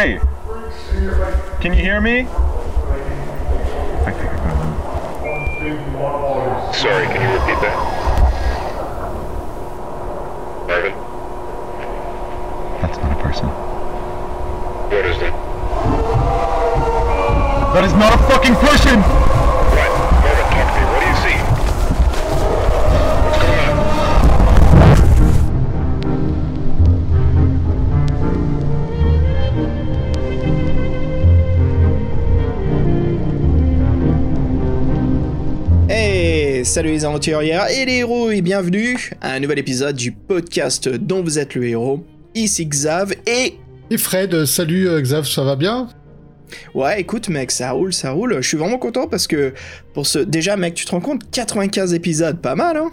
Hey! Can you hear me? Sorry, can you repeat that? Marvin, That's not a person. what is that? That is not a fucking person! Salut les aventurières et les héros et bienvenue à un nouvel épisode du podcast dont vous êtes le héros. Ici Xav et... Et Fred, salut euh, Xav, ça va bien? Ouais, écoute mec, ça roule, ça roule. Je suis vraiment content parce que pour ce... Déjà mec, tu te rends compte 95 épisodes, pas mal hein?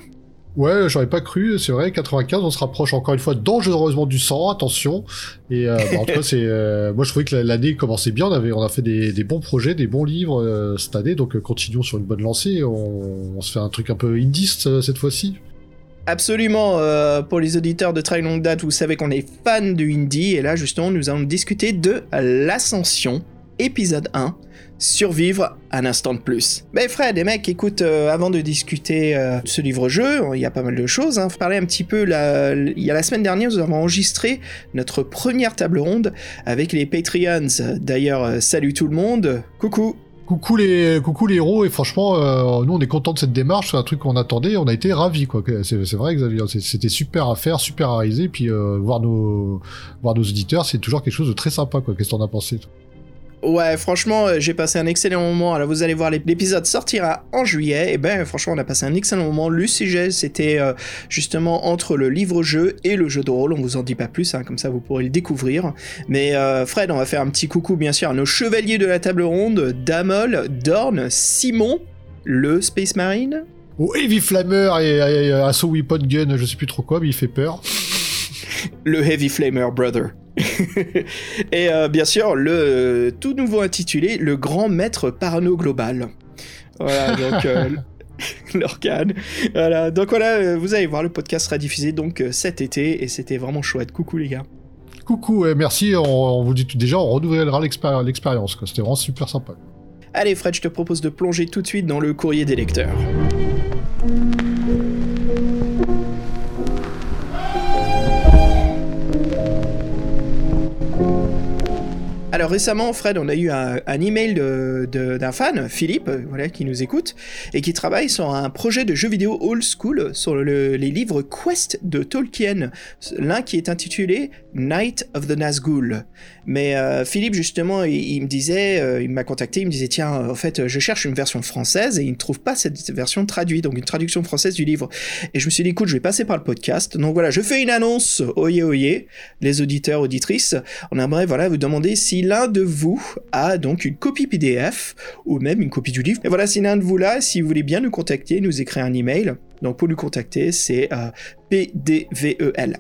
Ouais, j'aurais pas cru, c'est vrai, 95, on se rapproche encore une fois dangereusement du 100, attention. Et euh, bah, euh, moi je trouvais que l'année commençait bien, on, avait, on a fait des, bons projets, des bons livres euh, cette année, donc continuons sur une bonne lancée, on, se fait un truc un peu indie euh, cette fois-ci. Absolument, pour les auditeurs de très longue date, vous savez qu'on est fan du indie et là justement nous allons discuter de l'ascension, épisode 1, survivre un instant de plus. Ben Fred et mec, écoute, euh, avant de discuter euh, de ce livre-jeu, il y a pas mal de choses, hein, faut parler un petit peu, il y a la semaine dernière nous avons enregistré notre première table ronde avec les Patreons, d'ailleurs euh, salut tout le monde, coucou Coucou les, coucou les héros, et franchement, euh, nous on est content de cette démarche, c'est un truc qu'on attendait, on a été ravis. C'est, vrai, Xavier, c'était super à faire, super à réaliser, puis euh, voir nos, voir nos auditeurs, c'est toujours quelque chose de très sympa, quoi. Qu'est-ce que t'en as pensé Ouais, franchement, euh, j'ai passé un excellent moment. Alors, vous allez voir, l'ép- l'épisode sortira en juillet. Et ben, franchement, on a passé un excellent moment. Le sujet, c'était euh, justement entre le livre-jeu et le jeu de rôle. On vous en dit pas plus, hein, comme ça vous pourrez le découvrir. Mais euh, Fred, on va faire un petit coucou, bien sûr, à nos chevaliers de la table ronde Damol, Dorn, Simon, le Space Marine. Oh, Heavy et, et, et Assaut Weapon Gun, je sais plus trop quoi, mais il fait peur. Le Heavy Flamer Brother. et euh, bien sûr, le euh, tout nouveau intitulé Le Grand Maître Parano Global. Voilà, donc euh, l'organe. Voilà, donc voilà, vous allez voir, le podcast sera diffusé donc cet été et c'était vraiment chouette. Coucou les gars. Coucou, et merci, on, on vous dit tout déjà, on renouvellera l'expéri- l'expérience. C'était vraiment super sympa. Allez Fred, je te propose de plonger tout de suite dans le courrier des lecteurs. Récemment, Fred, on a eu un, email d'un fan, Philippe, euh, qui nous écoute, et qui travaille sur un projet de jeu vidéo old school sur le- les livres Quest de Tolkien, l'un qui est intitulé Night of the Nazgûl. Mais euh, Philippe, justement, il, me disait, euh, il m'a contacté, il me disait, tiens, en fait, je cherche une version française et il ne trouve pas cette version traduite, donc une traduction française du livre. Et je me suis dit, écoute, je vais passer par le podcast. Donc voilà, je fais une annonce, oyez, oyez, les auditeurs, auditrices. On aimerait, voilà, vous demander si l'un de vous a donc une copie PDF ou même une copie du livre. Et voilà, si l'un de vous là, si vous voulez bien nous contacter, nous écrire un email. Donc pour nous contacter, c'est euh, pdvelh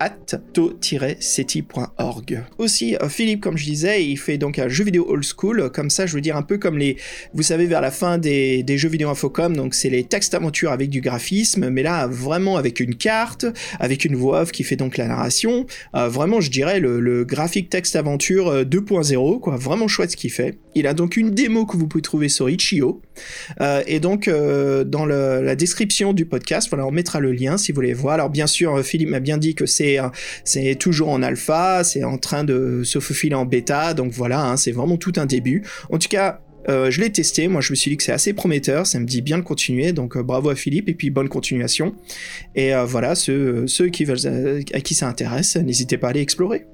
at to-seti.org. Aussi, euh, Philippe, comme je disais, il fait donc un jeu vidéo old school, comme ça, je veux dire un peu comme les, vous savez, vers la fin des, jeux vidéo Infocom, donc c'est les textes aventures avec du graphisme, mais là, vraiment avec une carte, avec une voix off qui fait donc la narration, Euh, vraiment, je dirais, le, le graphique texte aventure euh, 2.0, quoi, vraiment chouette ce qu'il fait. Il a donc une démo que vous pouvez trouver sur Itch.io, euh, et donc, euh, dans la description du podcast, on mettra le lien si vous voulez voir. Alors, bien sûr, Philippe m'a bien dit que c'est euh, toujours en alpha, c'est en train de se faufiler en bêta, donc voilà, hein, c'est vraiment tout un début. En tout cas, je l'ai testé, moi je me suis dit que c'est assez prometteur, ça me dit bien de continuer, donc bravo à Philippe et puis bonne continuation. Et voilà, ceux, ceux qui veulent, à qui ça intéresse, n'hésitez pas à aller explorer.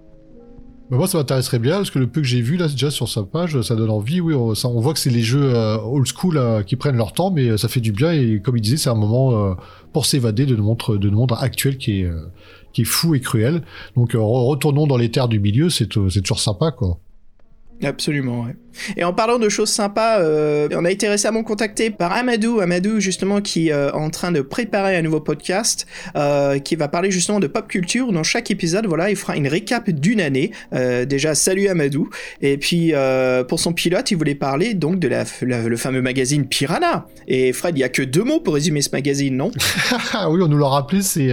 Bah, moi, ça m'intéresserait bien, parce que le peu que j'ai vu, là, déjà, sur sa page, ça donne envie, oui, on, voit que c'est les jeux euh, old school euh, qui prennent leur temps, mais euh, ça fait du bien, et comme il disait, c'est un moment pour s'évader de mondes, de nos mondes actuel qui est, qui est fou et cruel. Donc, re- retournons dans les terres du milieu, c'est c'est toujours sympa, quoi. Absolument, ouais. Et en parlant de choses sympas, euh, on a été récemment contacté par Amadou, Amadou justement qui euh, est en train de préparer un nouveau podcast euh, qui va parler justement de pop culture. Dans chaque épisode, voilà, il fera une récap d'une année. Déjà, salut Amadou. Et puis pour son pilote, il voulait parler donc de la, la- le fameux magazine Piranha. Et Fred, il y a que deux mots pour résumer ce magazine, non? Ah oui, on nous l'a rappelé, c'est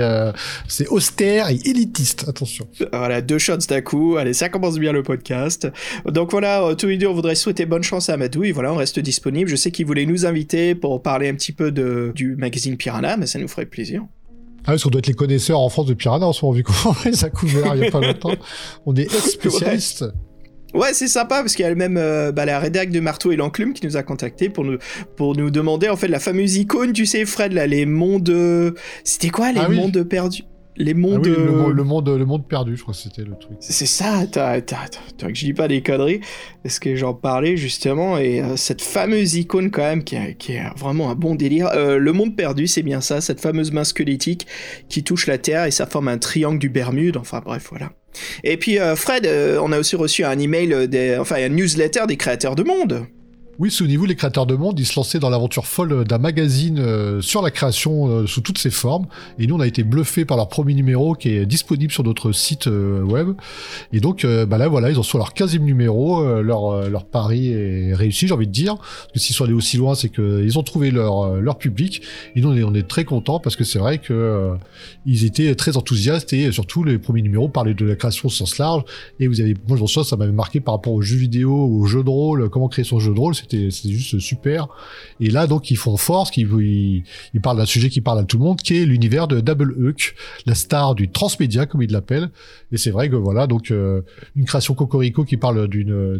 c'est austère et élitiste. Attention. Voilà, deux shots d'un coup. Allez, ça commence bien le podcast. Donc voilà, tous les deux, on voudrait souhaiter bonne chance à. Et voilà, on reste disponible. Je sais qu'il voulait nous inviter pour parler un petit peu de, du magazine Piranha, mais ça nous ferait plaisir. Ah oui, parce qu'on doit être les connaisseurs en France de Piranha en ce moment, vu qu'on les a couverts il y a pas longtemps. On est ex-spécialistes. Ouais, c'est sympa parce qu'il y a le même euh, bah, la rédac de Marteau et l'Enclume qui nous a contacté pour nous pour nous demander en fait la fameuse icône, tu sais, Fred, là, les mondes. euh, C'était quoi les Ah oui. mondes perdus? Les Ah oui, le, euh, le monde, le monde perdu, je crois que c'était le truc. C'est ça, t'as, que je dis pas des conneries, parce que j'en parlais justement, et euh, cette fameuse icône quand même, qui, est- qui est vraiment un bon délire. Euh, le monde perdu, c'est bien ça, cette fameuse main squelettique qui touche la Terre et ça forme un triangle du Bermude, enfin bref, voilà. Et puis Fred, on a aussi reçu un email, des, enfin un newsletter des créateurs de monde. Oui, souvenez-vous, les créateurs de monde, ils se lançaient dans l'aventure folle d'un magazine euh, sur la création euh, sous toutes ses formes. Et nous, on a été bluffés par leur premier numéro qui est disponible sur notre site euh, web. Et donc, bah là, voilà, ils ont sur leur 15e numéro. leur, leur pari est réussi, j'ai envie de dire. Parce que s'ils sont allés aussi loin, c'est qu'ils ont trouvé leur, leur public. Et nous, on est, très contents parce que c'est vrai que euh, ils étaient très enthousiastes et surtout, les premiers numéros parlaient de la création au sens large. Et vous avez, moi, je m'en souviens, ça m'avait marqué par rapport aux jeux vidéo, aux jeux de rôle, comment créer son jeu de rôle, c'était juste super. Et là, donc, ils font force, qu'ils, ils, ils parlent d'un sujet qui parle à tout le monde, qui est l'univers de Double Hook, la star du transmédia, comme ils l'appellent. Et c'est vrai que voilà, donc, euh, une création Cocorico qui parle d'une,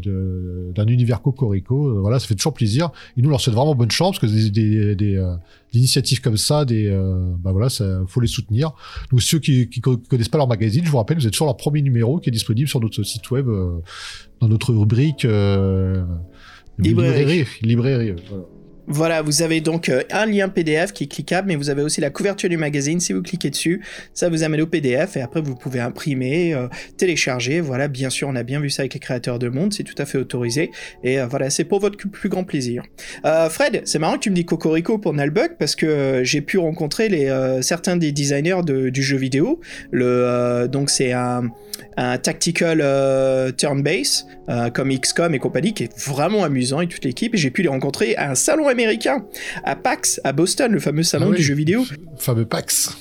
d'un univers Cocorico, euh, voilà, ça fait toujours plaisir. Et nous, on leur souhaite vraiment bonne chance, parce que des, des, des, euh, initiatives comme ça, des, euh, bah voilà, ça, faut les soutenir. Donc, ceux qui, qui co- connaissent pas leur magazine, je vous rappelle, vous êtes toujours leur premier numéro qui est disponible sur notre site web, euh, dans notre rubrique, euh, Librairie. librairie. Voilà, vous avez donc euh, un lien PDF qui est cliquable, mais vous avez aussi la couverture du magazine. Si vous cliquez dessus, ça vous amène au PDF et après vous pouvez imprimer, euh, télécharger. Voilà, bien sûr, on a bien vu ça avec les créateurs de monde, c'est tout à fait autorisé. Et euh, voilà, c'est pour votre plus grand plaisir. Fred, c'est marrant que tu me dis Cocorico pour Nalbuck parce que j'ai pu rencontrer certains des designers de- du jeu vidéo. Donc c'est un, tactical turn-base comme XCOM et compagnie qui est vraiment amusant et toute l'équipe. J'ai pu les rencontrer à un salon américain, à PAX, à Boston, le fameux salon Ah oui, du jeu vidéo. le Fameux Pax.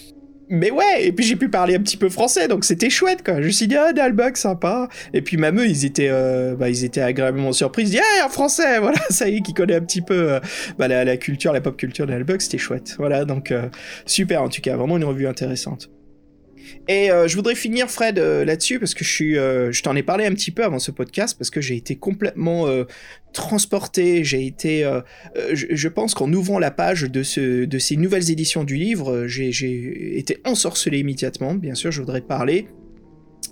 Mais ouais, et puis j'ai pu parler un petit peu français, donc c'était chouette quoi. Je me suis dit, ah, Dalbug, sympa. Et puis même eux, ils étaient, euh, bah, ils étaient agréablement surpris. Ils se disent, ah, un français, voilà, ça y est, qui connaît un petit peu euh, bah, la, la culture, la pop culture d'Albug, c'était chouette. Voilà, donc euh, super en tout cas, vraiment une revue intéressante. Et euh, je voudrais finir, Fred, euh, là-dessus, parce que euh, je t'en ai parlé un petit peu avant ce podcast, parce que j'ai été complètement transporté, j'ai été, je, pense qu'en ouvrant la page de, de ces nouvelles éditions du livre, j'ai, j'ai été ensorcelé immédiatement. Bien sûr, je voudrais parler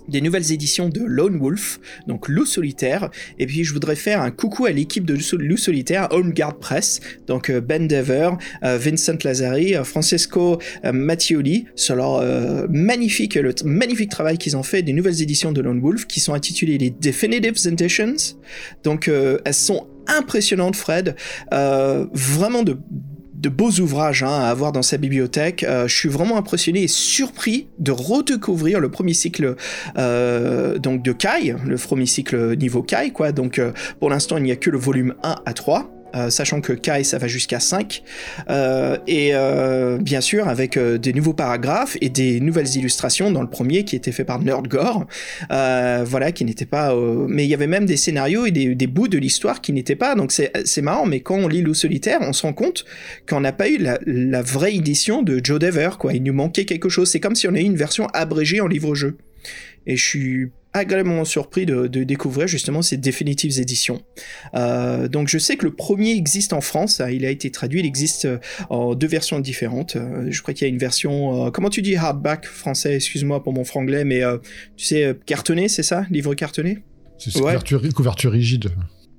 des nouvelles éditions de Lone Wolf, donc Loup Solitaire, et puis je voudrais faire un coucou à l'équipe de Loup Solitaire, Home Guard Press, donc euh, Ben Dever, euh, Vincent Lazari, euh, Francesco Mattioli, sur leur magnifique, le magnifique travail qu'ils ont fait des nouvelles éditions de Lone Wolf, qui sont intitulées les Definitive Editions, donc elles sont impressionnantes Fred, euh, vraiment de de beaux ouvrages hein, à avoir dans sa bibliothèque. Euh, je suis vraiment impressionné et surpris de redécouvrir le premier cycle euh, donc de Kai, le premier cycle niveau Kai, quoi. Donc euh, pour l'instant, il n'y a que le volume 1 à 3. Euh, sachant que Kai ça va jusqu'à 5 euh, et euh, bien sûr avec euh, des nouveaux paragraphes et des nouvelles illustrations dans le premier qui était fait par Nerdgore euh, voilà qui n'était pas mais il y avait même des scénarios et des, des bouts de l'histoire qui n'étaient pas. Donc c'est marrant mais quand on lit Loup solitaire on se rend compte qu'on n'a pas eu la, la vraie édition de Joe Dever quoi. Il nous manquait quelque chose. C'est comme si on avait eu une version abrégée en livre-jeu. Et je suis agréablement surpris de, de découvrir justement ces définitives éditions. Euh, donc je sais que le premier existe en France, hein, il a été traduit, il existe euh, en deux versions différentes. Euh, je crois qu'il y a une version, euh, comment tu dis hardback français, excuse-moi pour mon franglais, mais euh, tu sais, cartonné, c'est ça Livre cartonné? C'est c'est Ouais. couverture, couverture rigide.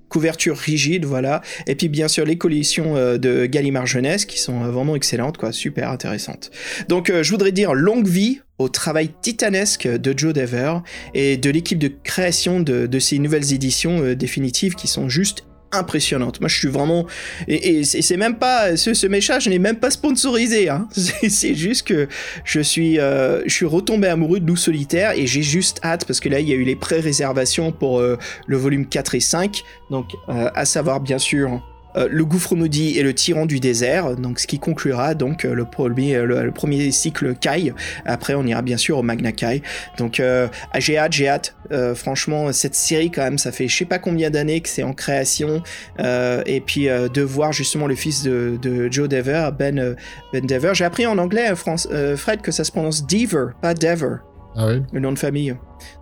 Couverture rigide, voilà. Et puis bien sûr les collections euh, de Gallimard Jeunesse qui sont euh, vraiment excellentes, quoi, super intéressantes. Donc euh, je voudrais dire longue vie au travail titanesque de Joe Dever et de l'équipe de création de, de ces nouvelles éditions définitives qui sont juste impressionnante. Moi, je suis vraiment et, c'est même pas ce, ce message n'est même pas sponsorisé. Hein. C'est juste que je suis euh, je suis retombé amoureux de Loup solitaire et j'ai juste hâte parce que là il y a eu les pré-réservations pour euh, le volume 4 et 5. Donc euh, à savoir bien sûr le gouffre maudit et le tyran du désert, donc ce qui conclura donc euh, le premier, le, premier cycle Kai. Après, on ira bien sûr au Magna Kai. Donc, euh, j'ai hâte, j'ai hâte. franchement, cette série quand même, ça fait je sais pas combien d'années que c'est en création, et puis de voir justement le fils de, Joe Dever, Ben Ben Dever. J'ai appris en anglais, France, Fred, que ça se prononce Dever, pas Dever. Ah oui. Le nom de famille.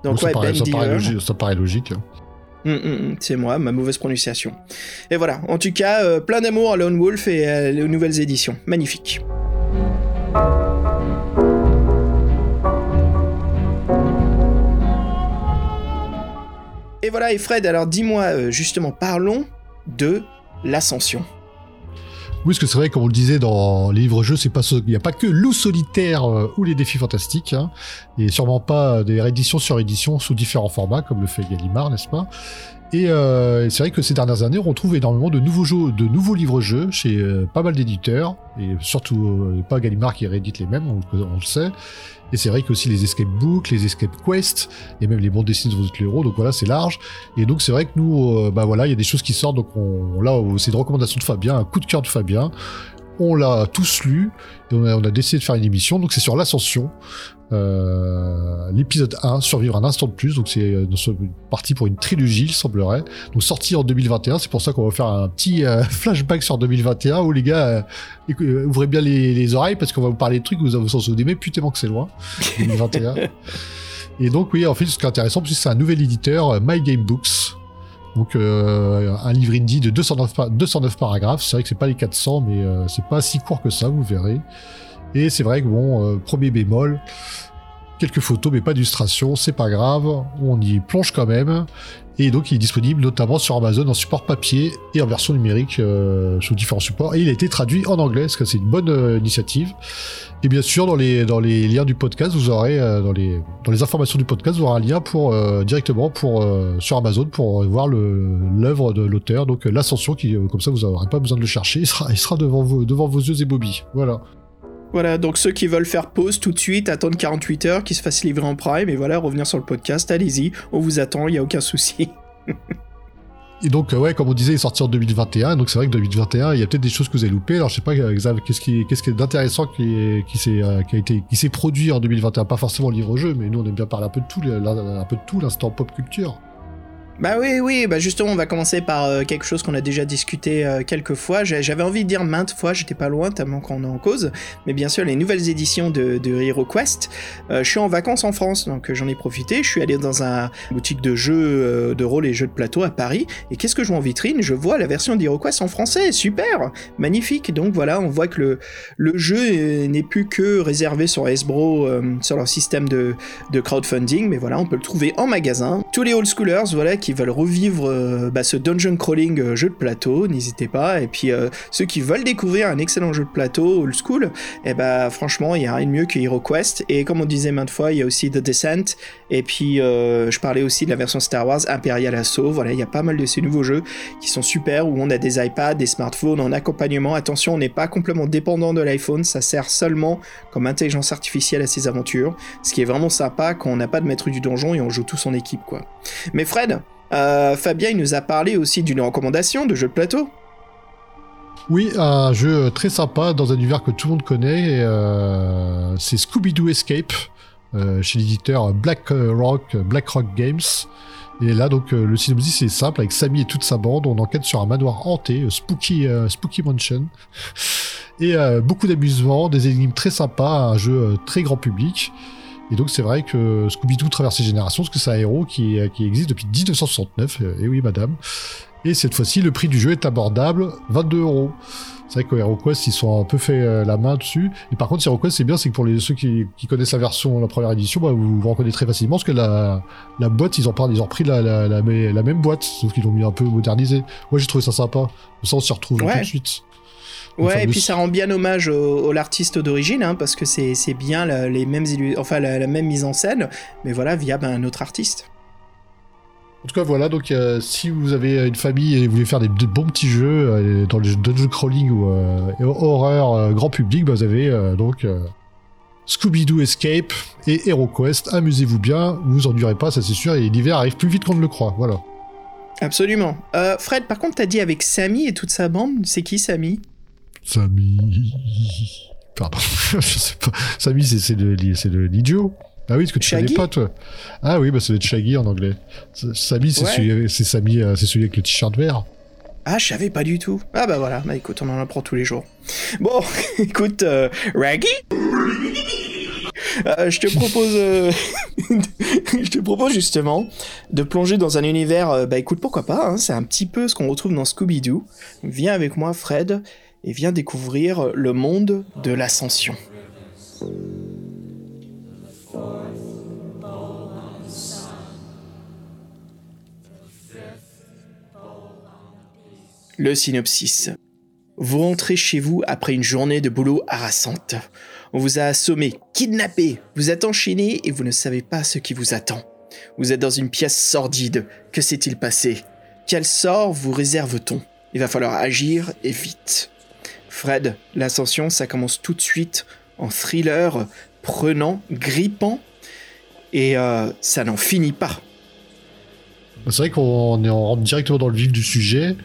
Donc, ouais, Ben ça paraît logique. Mm, mm, mm, c'est moi, ma mauvaise prononciation. Et voilà, en tout cas, euh, plein d'amour à Lone Wolf et euh, les nouvelles éditions. Magnifique. Et voilà, et Fred, alors dis-moi, euh, justement, parlons de l'ascension. Oui, parce que c'est vrai, comme on le disait dans les livres-jeux, c'est pas, il n'y a pas que loup solitaire euh, ou les défis fantastiques, hein, et sûrement pas des rééditions sur éditions sous différents formats, comme le fait Gallimard, n'est-ce pas? Et euh, c'est vrai que ces dernières années, on retrouve énormément de nouveaux jeux, de nouveaux livres-jeux chez euh, pas mal d'éditeurs, et surtout pas Gallimard qui réédite les mêmes, on le sait. Et c'est vrai que aussi les escape books, les escape quests, et même les bandes dessinées de vos héros, donc voilà, c'est large. Et donc c'est vrai que nous, euh, bah voilà, il y a des choses qui sortent, donc on, là, c'est une recommandation de Fabien, un coup de cœur de Fabien. On l'a tous lu, et on a décidé de faire une émission, donc c'est sur l'ascension. Euh, l'épisode 1, Survivre un instant de plus, donc c'est euh, parti pour une trilogie, il semblerait. Donc sorti en 2021, c'est pour ça qu'on va faire un petit euh, flashback sur 2021 où les gars, ouvrez bien les, oreilles parce qu'on va vous parler de trucs où vous vous en souvenez, mais putain que c'est loin, 2021. Et donc oui, en fait, ce qui est intéressant, c'est un nouvel éditeur, My Game Books. Donc un livre indie de 209, 209 paragraphes. C'est vrai que c'est pas les 400, mais c'est pas si court que ça, vous verrez. Et c'est vrai que bon, premier bémol, quelques photos, mais pas d'illustration, c'est pas grave, on y plonge quand même. Et donc il est disponible notamment sur Amazon en support papier et en version numérique euh, sous différents supports. Et il a été traduit en anglais, ce que c'est une bonne euh, initiative. Et bien sûr, dans les, dans les liens du podcast, vous aurez, euh, dans, les, dans les informations du podcast, vous aurez un lien pour, directement pour, sur Amazon pour voir l'œuvre de l'auteur, donc l'ascension, qui comme ça vous n'aurez pas besoin de le chercher, il sera, il sera devant, vous, devant vos yeux et Bobby. Voilà. Voilà, donc ceux qui veulent faire pause tout de suite, attendre 48 heures, qui se fassent livrer en prime, et voilà, revenir sur le podcast, allez-y, on vous attend, il n'y a aucun souci. Et donc, euh, ouais, comme on disait, il est sorti en 2021. Donc, c'est vrai que 2021, il y a peut-être des choses que vous avez loupées. Alors, je sais pas, qu'est-ce qu'est-ce qui est d'intéressant qui, s'est, euh, qui s'est produit en 2021. Pas forcément livre-jeu, mais nous, on aime bien parler un peu de tout, l'instant pop culture. Bah oui, oui, bah justement, on va commencer par euh, quelque chose qu'on a déjà discuté euh, quelques fois. J'avais envie de dire maintes fois, j'étais pas loin, tellement qu'on est en cause. Mais bien sûr, les nouvelles éditions de, de Hero Quest. Euh, je suis en vacances en France, donc j'en ai profité. Je suis allé dans un boutique de jeux de rôle et jeux de plateau à Paris. Et qu'est-ce que je vois en vitrine? Je vois la version d'Hero Quest en français, super Magnifique Donc voilà, on voit que le, le jeu n'est plus que réservé sur Hasbro, sur leur système de, de crowdfunding. Mais voilà, on peut le trouver en magasin. Tous les old schoolers, voilà, qui veulent revivre euh, bah, ce dungeon crawling euh, jeu de plateau, n'hésitez pas. Et puis euh, ceux qui veulent découvrir un excellent jeu de plateau old school, et eh bah franchement, il y a rien de mieux que Hero Quest. Et comme on disait maintes fois, il y a aussi The Descent. Et puis je parlais aussi de la version Star Wars Imperial Assault. Voilà, il y a pas mal de ces nouveaux jeux qui sont super où on a des iPads, des smartphones en accompagnement. Attention, on n'est pas complètement dépendant de l'iPhone, ça sert seulement comme intelligence artificielle à ses aventures. Ce qui est vraiment sympa quand on n'a pas de maître du donjon et on joue tout son équipe quoi. Mais Fred, euh, Fabien, il nous a parlé aussi d'une recommandation de jeu de plateau. Oui, un jeu très sympa dans un univers que tout le monde connaît. Euh, c'est Scooby-Doo Escape euh, chez l'éditeur Black Rock, Black Rock Games. Et là, donc, le synopsis est simple avec Sammy et toute sa bande. On enquête sur un manoir hanté, Spooky, Spooky Mansion. Et beaucoup d'amusement, des énigmes très sympas, un jeu très grand public. Et donc c'est vrai que Scooby-Doo traverse les générations, parce que c'est un héros qui, qui existe depuis 1969, et oui madame. Et cette fois-ci, le prix du jeu est abordable, 22 euros. C'est vrai que HeroQuest, ils sont un peu fait euh, la main dessus. Et par contre, HeroQuest, c'est bien, c'est que pour les, ceux qui, qui connaissent la version, la première édition, bah, vous vous reconnaissez très facilement parce que la, la boîte, ils ont, ils ont repris la, la, la, la- même boîte, sauf qu'ils l'ont mis un peu modernisé. Moi, j'ai trouvé ça sympa. Ça, on s'y retrouve Ouais. tout de suite. Ouais, et puis ça rend bien hommage au, au l'artiste d'origine, hein, parce que c'est c'est bien la- les mêmes enfin la, la même mise en scène, mais voilà via ben, un autre artiste. En tout cas, voilà, donc euh, si vous avez une famille et vous voulez faire des, de bons petits jeux euh, dans le dungeon crawling ou euh, horreur euh, grand public, bah, vous avez donc Scooby-Doo Escape et HeroQuest. Amusez-vous bien, vous vous endurez pas, ça c'est sûr, et l'hiver arrive plus vite qu'on ne le croit. Voilà. Absolument. Fred, par contre, t'as dit avec Samy et toute sa bande, c'est qui Samy? Samy. Pardon, je sais pas. Samy, c'est l'idiot. Ah oui, ce que tu Shaggy connais pas, toi. Ah oui, bah ça doit être Shaggy en anglais. Samy, c'est Ouais. celui, c'est Samy, euh, c'est celui avec le t-shirt vert. Ah, je savais pas du tout. Ah bah voilà, bah écoute, on en apprend tous les jours. Bon, écoute, euh, Raggy? Euh, je te propose, euh, je te propose justement de plonger dans un univers. bah écoute, pourquoi pas hein, C'est un petit peu ce qu'on retrouve dans Scooby-Doo. Viens avec moi, Fred, et viens découvrir le monde de l'ascension. Le synopsis. Vous rentrez chez vous après une journée de boulot harassante. On vous a assommé, kidnappé, vous êtes enchaîné et vous ne savez pas ce qui vous attend. Vous êtes dans une pièce sordide. Que s'est-il passé? Quel sort vous réserve-t-on? Il va falloir agir et vite. Fred, l'ascension, ça commence tout de suite en thriller, prenant, grippant, et euh, ça n'en finit pas. Bah, C'est vrai qu'on rentre directement dans le vif du sujet.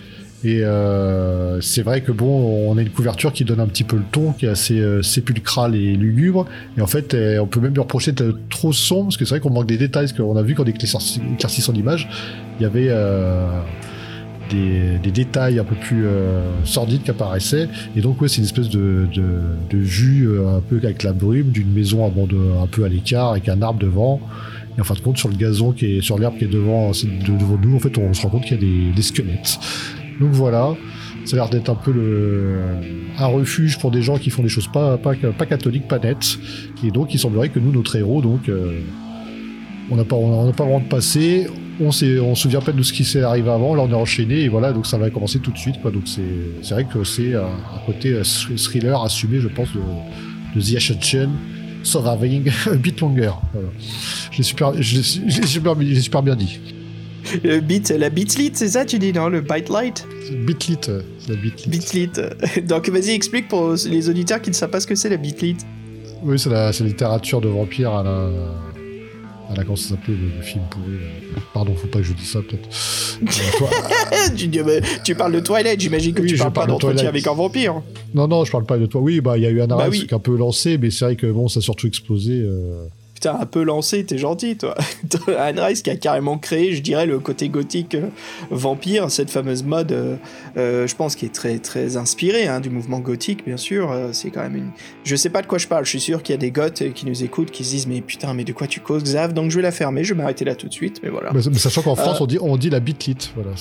Et euh, c'est vrai que bon, on a une couverture qui donne un petit peu le ton, qui est assez euh, sépulcrale et lugubre. Et en fait, euh, on peut même lui reprocher d'être trop sombre, parce que c'est vrai qu'on manque des détails, parce qu'on a vu qu'en éclairci- éclaircissant l'image, il y avait des, détails un peu plus euh, sordides qui apparaissaient. Et donc, ouais, c'est une espèce de, vue euh, un peu avec la brume d'une maison un peu à l'écart, avec un arbre devant. Et en fin de compte, sur le gazon qui est sur l'herbe qui est devant, devant nous, en fait, on se rend compte qu'il y a des, des squelettes. Donc voilà, ça a l'air d'être un peu le, un refuge pour des gens qui font des choses pas, pas, catholiques, pas nettes. Et donc, il semblerait que nous, notre héros, donc, euh, on n'a pas, on n'a pas vraiment de passé. On s'est, on se souvient pas de ce qui s'est arrivé avant. Là, on est enchaîné et voilà, donc ça va commencer tout de suite. Quoi. Donc c'est, vrai que c'est un, un côté euh, thr- thriller assumé, je pense, de, de The Ascension. Surviving a bit longer. Voilà. J'ai super, j'ai j'ai super, j'ai super bien dit. Le beat, la beatlit, c'est ça tu dis, non Le bite light euh, c'est la bitlit. Beatlit. Donc vas-y, explique pour les auditeurs qui ne savent pas ce que c'est la beatlit. Oui, c'est la, c'est la littérature de vampire à la. À la, ça s'appelait le, le film pourri euh, Pardon, faut pas que je dise ça peut-être. Euh, toi- tu, parles de Twilight, j'imagine que Oui, tu parles pas parle d'entretien avec un vampire. non, non, je parle pas de toi. Oui, bah il y a eu un Bah arrêt oui. qui a un peu lancé, mais c'est vrai que bon, ça a surtout explosé. euh, Putain, un peu lancé, t'es gentil, toi. Anne Rice qui a carrément créé, je dirais, le côté gothique euh, vampire, cette fameuse mode, euh, euh, je pense, qui est très très inspirée hein, du mouvement gothique, bien sûr. c'est quand même une. Je sais pas de quoi je parle, je suis sûr qu'il y a des goths qui nous écoutent, qui se disent, mais putain, mais de quoi tu causes, Xav? Donc je vais la fermer, je vais m'arrêter là tout de suite, mais voilà. mais, mais sachant qu'en France, on dit, on dit la bitlit. Voilà,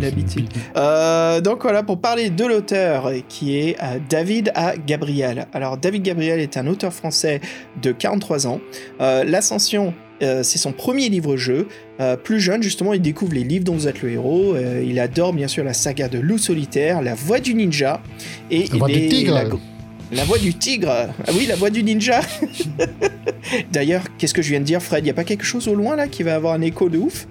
La c'est bitlit. Euh, donc voilà, pour parler de l'auteur, qui est David A. Gabriel. Alors, David Gabriel est un auteur français de 43 ans. Euh, L'Ascension, euh, c'est son premier livre-jeu. Euh, plus jeune, justement, il découvre les livres dont vous êtes le héros. Il adore, bien sûr, la saga de Loup solitaire, La voix du ninja. Et La voix du tigre. La, la voix du tigre Ah oui, la voix du ninja D'ailleurs, qu'est-ce que je viens de dire, Fred? Y a pas quelque chose au loin, là, qui va avoir un écho de ouf?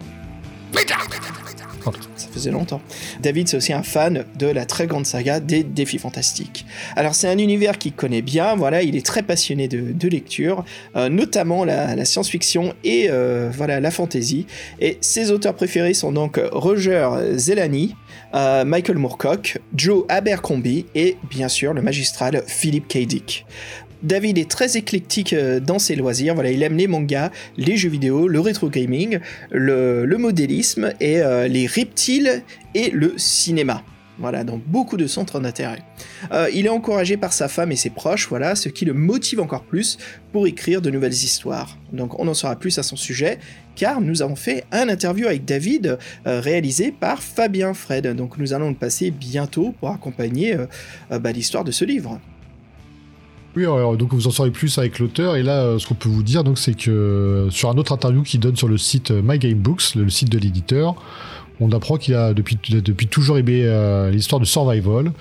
Faisait longtemps. David, c'est aussi un fan de la très grande saga des défis fantastiques. Alors, c'est un univers qu'il connaît bien, voilà, il est très passionné de, lecture, euh, notamment la, la science-fiction et euh, voilà, la fantasy. Et ses auteurs préférés sont donc Roger Zelani, euh, Michael Moorcock, Joe Abercrombie et bien sûr le magistral Philip K. Dick. David est très éclectique euh, dans ses loisirs. Voilà, il aime les mangas, les jeux vidéo, le rétro gaming, le, modélisme et euh, les reptiles et le cinéma. Voilà, dans beaucoup de centres d'intérêt. Euh, il est encouragé par sa femme et ses proches, voilà, ce qui le motive encore plus pour écrire de nouvelles histoires. Donc on en saura plus à son sujet, car nous avons fait un interview avec David réalisé par Fabien Fred. Donc nous allons le passer bientôt pour accompagner bah, l'histoire de ce livre. Oui, alors, donc vous en saurez plus avec l'auteur. Et là, euh, ce qu'on peut vous dire, donc, c'est que euh, sur un autre interview qu'il donne sur le site euh, My Game Books, le, site de l'éditeur, on apprend qu'il a depuis, depuis toujours aimé l'histoire de survival.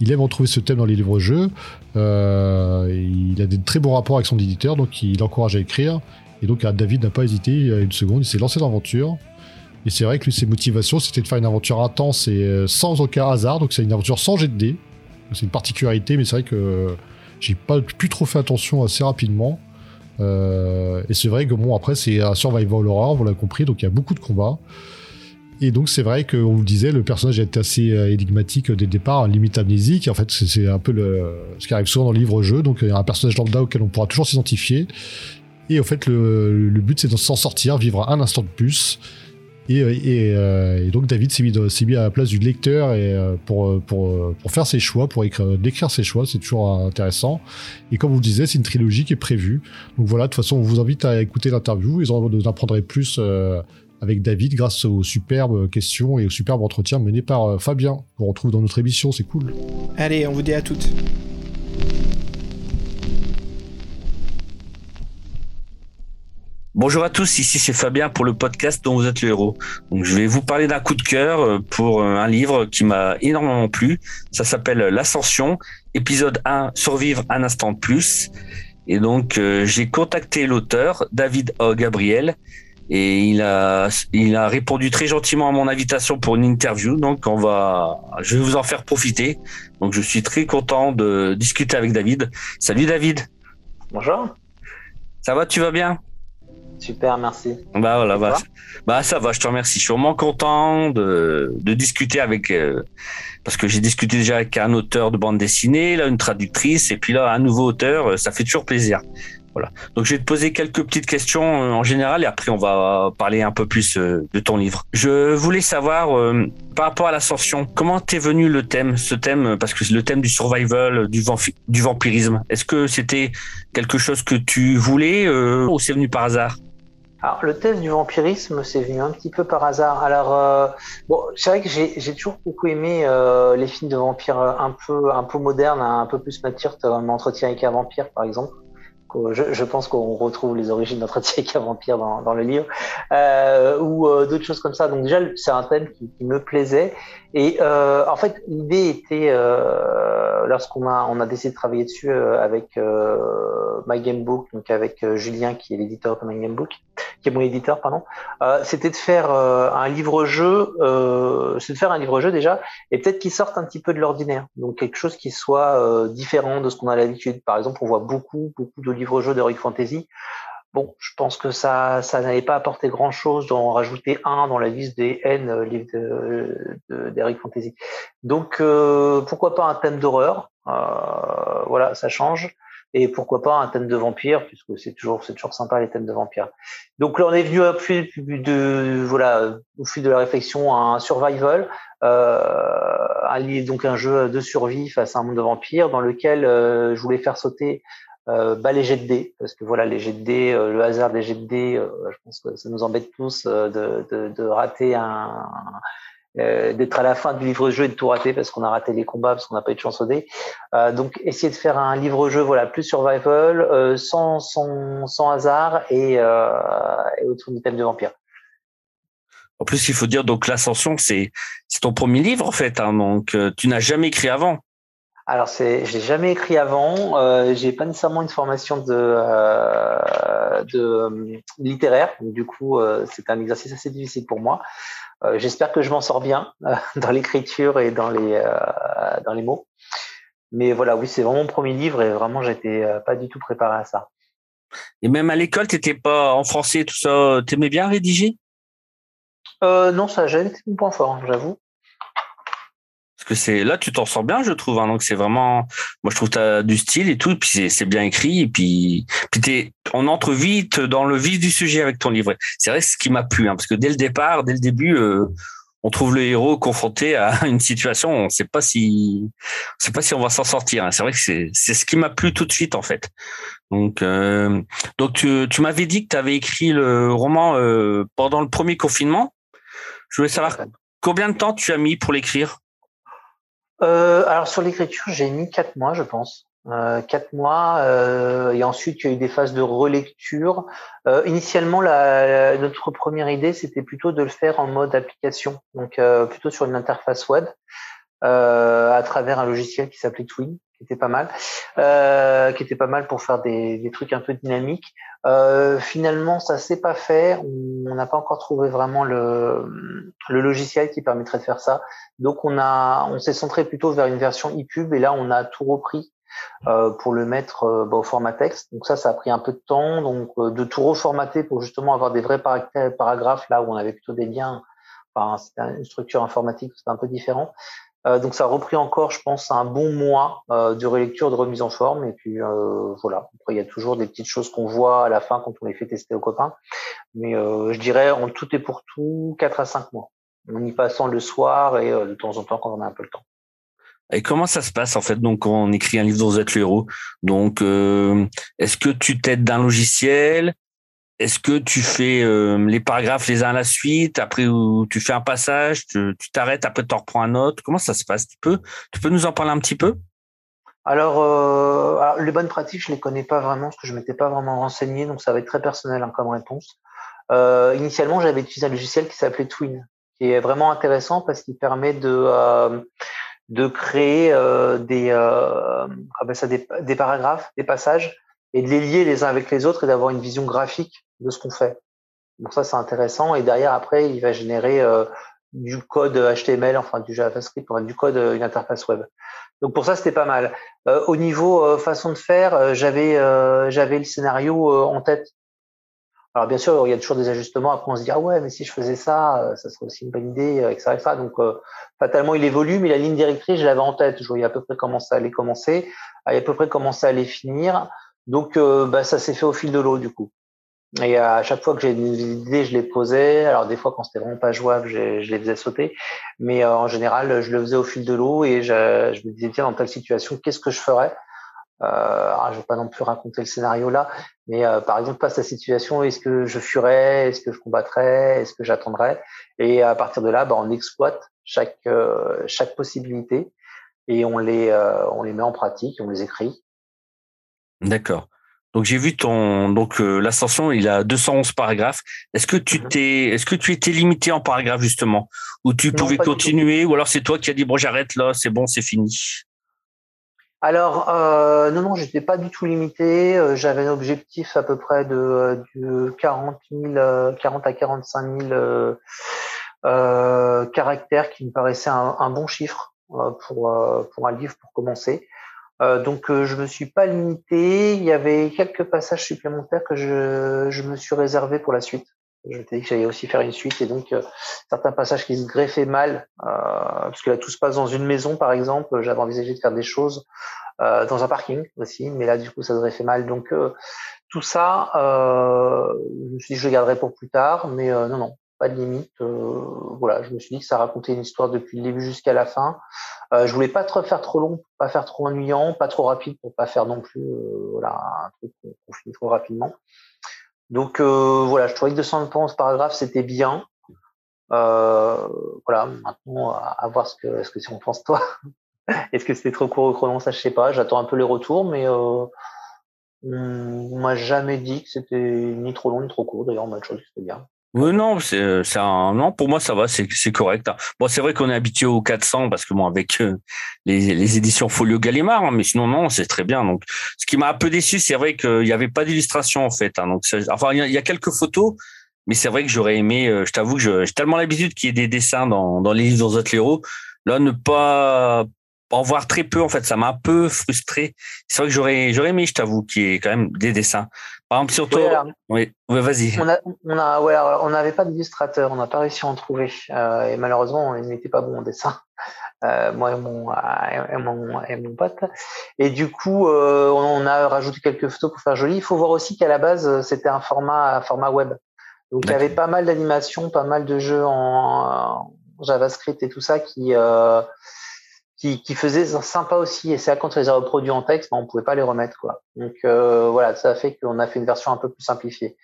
Il aime retrouver ce thème dans les livres-jeux. Euh, il a des très bons rapports avec son éditeur, donc il l'encourage à écrire. Et donc, David n'a pas hésité une seconde, il s'est lancé dans l'aventure. Et c'est vrai que lui, ses motivations, c'était de faire une aventure intense et sans aucun hasard. Donc, c'est une aventure sans jet de dés. C'est une particularité, mais c'est vrai que j'ai pas pu trop fait attention assez rapidement. Euh, et c'est vrai que bon, après, c'est un survival horror, vous l'avez compris, donc il y a beaucoup de combats. Et donc, c'est vrai qu'on vous le disait, le personnage est assez euh, énigmatique dès le départ, limite amnésique. En fait, c'est- un peu ce qui arrive souvent dans le livre-jeu. Donc, il y a un personnage lambda auquel on pourra toujours s'identifier. Et au fait, le but, c'est de s'en sortir, vivre un instant de plus. Et, euh, euh, et donc David s'est mis, à la place du lecteur et, euh, pour, faire ses choix, pour écrire, décrire ses choix, c'est toujours intéressant. Et comme vous le disiez, c'est une trilogie qui est prévue. Donc voilà, de toute façon, on vous invite à écouter l'interview. Vous en apprendrez plus avec David grâce aux superbes questions et au superbe entretien mené par Fabien, qu'on retrouve dans notre émission, c'est cool. Allez, on vous dit à toutes. Bonjour à tous, ici c'est Fabien pour le podcast dont vous êtes le héros. Donc je vais vous parler d'un coup de cœur euh, pour euh, un livre qui m'a énormément plu. Ça s'appelle L'Ascension, épisode 1, Survivre un instant de plus. Et donc euh, j'ai contacté l'auteur, David O. Gabriel, et il a, il a répondu très gentiment à mon invitation pour une interview. Donc on va, je vais vous en faire profiter. Donc je suis très content de discuter avec David. Salut David, Bonjour. ça va, tu vas bien? Super, merci. Bah voilà, bah, bah ça va, je te remercie. Je suis vraiment content de, de discuter avec euh, parce que j'ai discuté déjà avec un auteur de bande dessinée, là une traductrice et puis là un nouveau auteur, euh, ça fait toujours plaisir. Voilà. Donc je vais te poser quelques petites questions euh, en général et après on va parler un peu plus euh, de ton livre. Je voulais savoir euh, par rapport à l'ascension, comment t'es venu le thème, ce thème parce que c'est le thème du survival, du, du vampirisme. Est-ce que c'était quelque chose que tu voulais euh, ou c'est venu par hasard? Alors, le thème du vampirisme, c'est venu un petit peu par hasard. Alors, euh, bon, c'est vrai que j'ai j'ai toujours beaucoup aimé euh, les films de vampires euh, un peu, un peu modernes, un peu plus matures, comme Entretien avec un vampire, par exemple. Je, je pense qu'on retrouve les origines d'Entretien avec un vampire dans, dans le livre, euh, ou euh, d'autres choses comme ça. Donc déjà, c'est un thème qui, qui me plaisait. Et euh, en fait, l'idée était, euh, lorsqu'on a, on a décidé de travailler dessus euh, avec euh, My Game Book, donc avec euh, Julien qui est l'éditeur de My Game Book, qui est mon éditeur, pardon, euh, c'était de faire un livre-jeu, c'est de faire un livre-jeu déjà, et peut-être qu'il sorte un petit peu de l'ordinaire, donc quelque chose qui soit différent de ce qu'on a l'habitude. Par exemple, on voit beaucoup, beaucoup de livres-jeux d'Heroic Fantasy. Bon, je pense que ça, ça n'allait pas apporter grand-chose d'en rajouter un dans la liste des N euh, livres de, de, d'Heroic Fantasy. Donc, euh, pourquoi pas un thème d'horreur euh, Voilà, ça change. Et pourquoi pas un thème de vampire, puisque c'est toujours, toujours sympa les thèmes de vampire. Donc là, on est venu au fil de, voilà, au fil de la réflexion à un survival, euh, un, donc un jeu de survie face à un monde de vampires, dans lequel euh, je voulais faire sauter euh, bah, les jets de dés, parce que voilà, les jets de dés, euh, le hasard des jets de dés, euh, je pense que ça nous embête tous euh, de, de, rater un, euh, d'être à la fin du livre-jeu et de tout rater parce qu'on a raté les combats, parce qu'on n'a pas eu de chance au dé. Donc, essayer de faire un livre-jeu voilà, plus survival, sans, sans, sans hasard et, et autour du thème de vampire. En plus, il faut dire donc l'ascension, c'est c'est ton premier livre en fait. Hein, donc tu n'as jamais écrit avant. Alors, c'est, j'ai jamais écrit avant. Euh, j'ai pas nécessairement une formation de, euh, de euh, littéraire. Donc, du coup, euh, c'est un exercice assez difficile pour moi. Euh, j'espère que je m'en sors bien euh, dans l'écriture et dans les euh, dans les mots. Mais voilà, oui, c'est vraiment mon premier livre et vraiment, j'étais pas du tout préparé à ça. Et même à l'école, t'étais pas en français, tout ça. T'aimais bien rédiger? Euh, non, ça jamais été mon point fort, hein, j'avoue. Parce que c'est là, tu t'en sors bien, je trouve. Hein, donc c'est vraiment, moi je trouve que t'as du style et tout. Et puis c'est c'est bien écrit. Et puis puis t'es, on entre vite dans le vif du sujet avec ton livre. C'est vrai, c'est ce qui m'a plu, hein, parce que dès le départ, dès le début, euh, on trouve le héros confronté à une situation, on ne sait pas si, on sait pas si on va s'en sortir. C'est vrai que c'est, c'est ce qui m'a plu tout de suite en fait. Donc, euh, donc tu, tu m'avais dit que tu avais écrit le roman euh, pendant le premier confinement. Je voulais savoir combien de temps tu as mis pour l'écrire? Euh, alors sur l'écriture, j'ai mis quatre mois, je pense. Euh, quatre mois euh, et ensuite il y a eu des phases de relecture. Euh, initialement, notre première idée c'était plutôt de le faire en mode application, donc plutôt sur une interface web à travers un logiciel qui s'appelait Twin, était pas mal, qui était pas mal pour faire des, des trucs un peu dynamiques. finalement, ça s'est pas fait. On n'a pas encore trouvé vraiment le, le logiciel qui permettrait de faire ça. Donc on a, on s'est centré plutôt vers une version ePub et là on a tout repris euh, pour le mettre euh, bah, au format texte. Donc ça, ça a pris un peu de temps, donc euh, de tout reformater pour justement avoir des vrais paragraphes là où on avait plutôt des liens. Enfin, c'était une structure informatique, c'était un peu différent. Donc ça a repris encore, je pense, un bon mois de relecture, de remise en forme. Et puis voilà. Après, il y a toujours des petites choses qu'on voit à la fin quand on les fait tester aux copains. Mais je dirais en tout et pour tout, 4 à 5 mois. En y passant le soir et de temps en temps quand on a un peu le temps. Et comment ça se passe en fait donc quand on écrit un livre dans Z héros Donc euh, est-ce que tu t'aides d'un logiciel? Est-ce que tu fais euh, les paragraphes les uns à la suite Après où tu fais un passage, tu t'arrêtes, après tu en reprends un autre? Comment ça se passe? Tu peux tu peux nous en parler un petit peu? Alors, euh, les bonnes pratiques, je les connais pas vraiment parce que je m'étais pas vraiment renseigné, donc ça va être très personnel hein, comme réponse. Euh, initialement, j'avais utilisé un logiciel qui s'appelait Twin, qui est vraiment intéressant parce qu'il permet de de créer des, ça, des, paragraphes, des passages, et de les lier les uns avec les autres et d'avoir une vision graphique de ce qu'on fait. Donc ça, c'est intéressant. Et derrière, après, il va générer euh, du code HTML, enfin du JavaScript, du code, une interface web. Donc pour ça, c'était pas mal. Euh, au niveau euh, façon de faire, j'avais j'avais le scénario en tête. Alors bien sûr, il y a toujours des ajustements. Après, on se dit ah ouais, mais si je faisais ça, euh, ça serait aussi une bonne idée, etc. etc. Donc euh, fatalement, il évolue, mais la ligne directrice, je l'avais en tête. Je voyais à peu près comment ça allait commencer, à peu près comment ça allait finir. Donc euh, bah, ça s'est fait au fil de l'eau du coup. Et à chaque fois que j'ai une idée, je les posais. Alors des fois, quand c'était vraiment pas jouable, je, je les faisais sauter. Mais en général, je le faisais au fil de l'eau et je, je me disais tiens, dans telle situation, qu'est-ce que je ferais? Euh, je ne vais pas non plus raconter le scénario là, mais euh, par exemple, face à cette situation, est-ce que je fuirais, est-ce que je combattrais, est-ce que j'attendrais? Et à partir de là, bah, on exploite chaque euh, chaque possibilité et on les euh, on les met en pratique, on les écrit. D'accord. Donc j'ai vu ton donc l'ascension, il a 211 paragraphes. Est-ce que tu mhm. t'es est-ce que tu étais limité en paragraphes justement? Ou tu pouvais continuer ou alors c'est toi qui as dit bon j'arrête là, c'est bon, c'est fini? Alors, euh, non, non, j'étais pas du tout limité. Euh, j'avais un objectif à peu près de, de 40 000, 40 à 45 000 euh, euh, caractères qui me paraissait un, un bon chiffre euh, pour, euh, pour un livre pour commencer. Donc, je me suis pas limité. Il y avait quelques passages supplémentaires que je, je me suis réservé pour la suite. Je t'ai dit que j'allais aussi faire une suite et donc certains passages qui se greffaient mal, parce que là tout se passe dans une maison par exemple. J'avais envisagé de faire des choses euh, dans un parking aussi, mais là du coup ça aurait fait mal. Donc euh, tout ça, euh, je me suis dit je le garderai pour plus tard, mais non non, pas de limite. voilà, je me suis dit que ça racontait une histoire depuis le début jusqu'à la fin. je voulais pas trop faire trop long, pas faire trop ennuyant, pas trop rapide pour pas faire non plus voilà un truc qu'on finit trop rapidement. Donc voilà, je trouvais que 211 paragraphes c'était bien. Euh, voilà, maintenant à, voir ce que ce que si on pense toi. Est-ce que c'était trop court au chrono Ça, je sais pas. J'attends un peu les retours, mais euh, on m'a jamais dit que c'était ni trop long ni trop court. D'ailleurs, on m'a dit que c'était bien. Oui, non, c'est un non pour moi ça va, c'est correct. Hein. Bon, c'est vrai qu'on est habitué aux 400 parce que bon avec euh, les, les éditions Folio Gallimard, hein, mais sinon non, c'est très bien. Donc, ce qui m'a un peu déçu, c'est vrai qu'il n'y avait pas d'illustration en fait. Hein, donc, enfin, il y, a quelques photos, mais c'est vrai que j'aurais aimé. Euh, je t'avoue que j'ai tellement l'habitude qu'il y ait des dessins dans dans les livres héros. Là, ne pas en voir très peu en fait. Ça m'a un peu frustré. C'est vrai que j'aurais j'aurais aimé je t'avoue qu'il y ait quand même des dessins. Par exemple surtout oui, vas-y. on a on a ouais, on n'avait pas d'illustrateur. On n'a pas réussi à en trouver. Euh, et malheureusement il n'était pas bon en dessin. Euh, moi et mon, et mon, et mon pote. Et du coup euh, on a rajouté quelques photos pour faire joli. Il faut voir aussi qu'à la base c'était un format un format web. Donc il y avait pas mal d'animations pas mal de jeux en JavaScript et tout ça qui, qui, qui faisait sympa aussi. Et c'est quand on les a reproduits en texte, ben, on pouvait pas les remettre. Quoi. Donc euh, voilà, ça a fait qu'on a fait une version un peu plus simplifiée.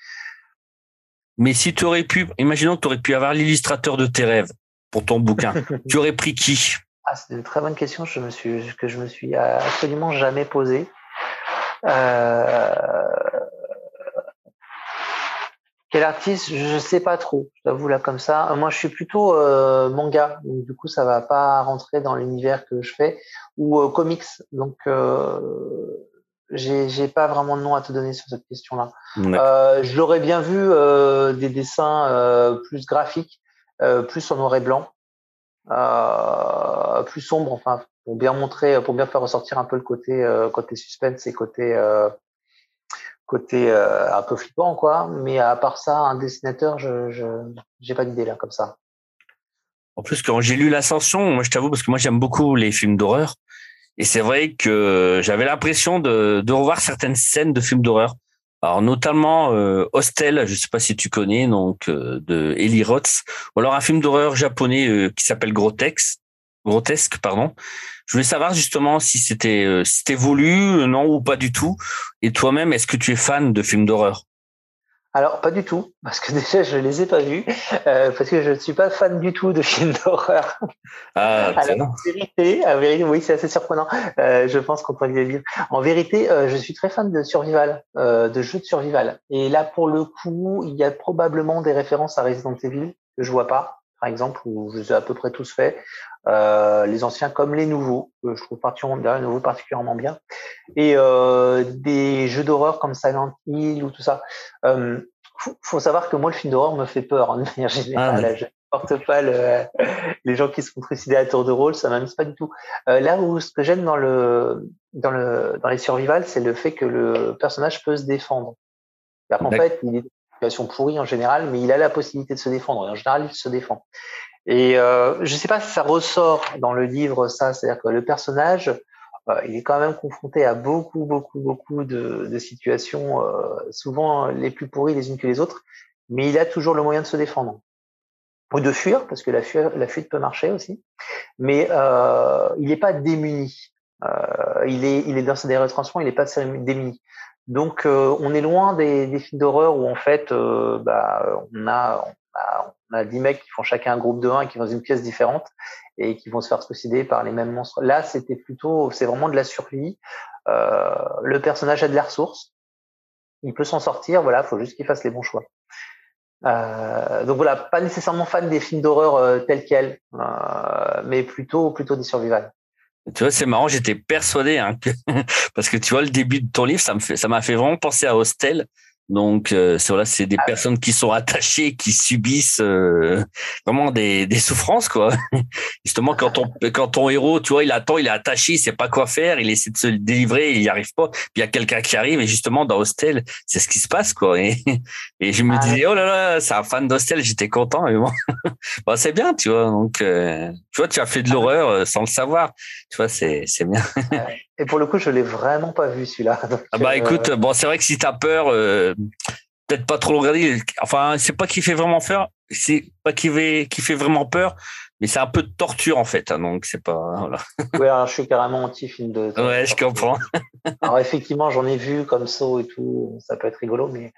Mais si tu aurais pu, imaginons que tu aurais pu avoir l'illustrateur de tes rêves pour ton bouquin, tu aurais pris qui? Ah, C'est une très bonne question je me suis, que je me suis absolument jamais posée. Euh, quel artiste Je sais pas trop, je t'avoue là comme ça. Moi, je suis plutôt euh, manga, donc du coup, ça va pas rentrer dans l'univers que je fais, ou euh, comics. Donc, euh, j'ai pas vraiment de nom à te donner sur cette question-là. Euh, je l'aurais bien vu euh, des dessins euh, plus graphiques, plus en noir et blanc, plus sombre, enfin, pour bien montrer, pour bien faire ressortir un peu le côté côté suspense et côté côté euh, un peu flippant, quoi. Mais à part ça, un dessinateur, je j'ai pas d'idée là comme ça. En plus, quand j'ai lu l'Ascension, moi je t'avoue parce que moi j'aime beaucoup les films d'horreur, et c'est vrai que j'avais l'impression de, revoir certaines scènes de films d'horreur. Alors notamment euh, Hostel, je sais pas si tu connais, donc euh, de Eli Roth, ou alors un film d'horreur japonais qui s'appelle Grotex, grotesque, pardon. Je voulais savoir justement si c'était euh, si voulu, non ou pas du tout. Et toi-même, est-ce que tu es fan de films d'horreur? Alors pas du tout, parce que déjà je les ai pas vus, euh, parce que je ne suis pas fan du tout de films d'horreur. Ah, Alors, en vérité, en vérité, oui, c'est assez surprenant. Euh, je pense qu'on le dire. En vérité, euh, je suis très fan de survival, euh, de jeux de survival. Et là, pour le coup, il y a probablement des références à Resident Evil que je vois pas par exemple, où je les ai à peu près tous faits, euh, les anciens comme les nouveaux, que je trouve particulièrement les nouveaux particulièrement bien, et euh, des jeux d'horreur comme Silent Hill ou tout ça. Euh, faut, faut savoir que moi, le film d'horreur me fait peur, en manière générale. Ah, je porte pas le, les gens qui se font trucider à tour de rôle, ça m'amuse pas du tout. Euh, là où ce que j'aime dans le dans le dans les survivals, c'est le fait que le personnage peut se défendre. En fait, il est situation pourrie en général, mais il a la possibilité de se défendre. Et en général, il se défend. Et euh, je ne sais pas si ça ressort dans le livre, ça, c'est-à-dire que le personnage, euh, il est quand même confronté à beaucoup, beaucoup, beaucoup de, situations, euh, souvent les plus pourries les unes que les autres, mais il a toujours le moyen de se défendre ou de fuir, parce que la fuite, la fuite peut marcher aussi, mais il n'est pas démuni. Il est, il est dans ses retranchements, il n'est pas démuni. Donc, euh, on est loin des, des films d'horreur où en fait, euh, bah, on a, on on a 10 mecs qui font chacun un groupe de 1 et qui vont dans une pièce différente et qui vont se faire posséder par les mêmes monstres. Là, c'était plutôt, c'est vraiment de la survie. Euh, le personnage a de la ressource, il peut s'en sortir. Voilà, faut juste qu'il fasse les bons choix. Euh, donc voilà, pas nécessairement fan des films d'horreur tels quels, mais plutôt plutôt des survivals. Tu vois, c'est marrant, j'étais persuadé, hein, que, parce que tu vois, le début de ton livre, ça me fait, ça m'a fait vraiment penser à Hostel. Donc, euh, c'est c'est des ah personnes qui sont attachées, qui subissent euh, vraiment des, des souffrances, quoi. Justement, quand ton, quand ton héros, tu vois, il attend, il est attaché, il sait pas quoi faire, il essaie de se délivrer, il y arrive pas. Puis il y a quelqu'un qui arrive, et justement, dans Hostel, c'est ce qui se passe, quoi. Et, et je me ah disais, oh là là, c'est un fan d'Hostel, j'étais content, mais bon, bon c'est bien, tu vois. Donc, euh, tu vois, tu as fait de l'horreur euh, sans le savoir. Tu vois, c'est, c'est bien. Et pour le coup, je l'ai vraiment pas vu celui-là. Ah bah écoute, bon, c'est vrai que si tu as peur, euh, peut-être pas trop le regarder. Enfin, c'est pas qui fait vraiment peur, c'est pas qui fait, qui fait vraiment peur, mais c'est un peu de torture en fait. Hein, donc c'est pas. Voilà. Oui, alors je suis carrément anti-film de, de. Ouais, je comprends. alors effectivement, j'en ai vu comme ça et tout, ça peut être rigolo, mais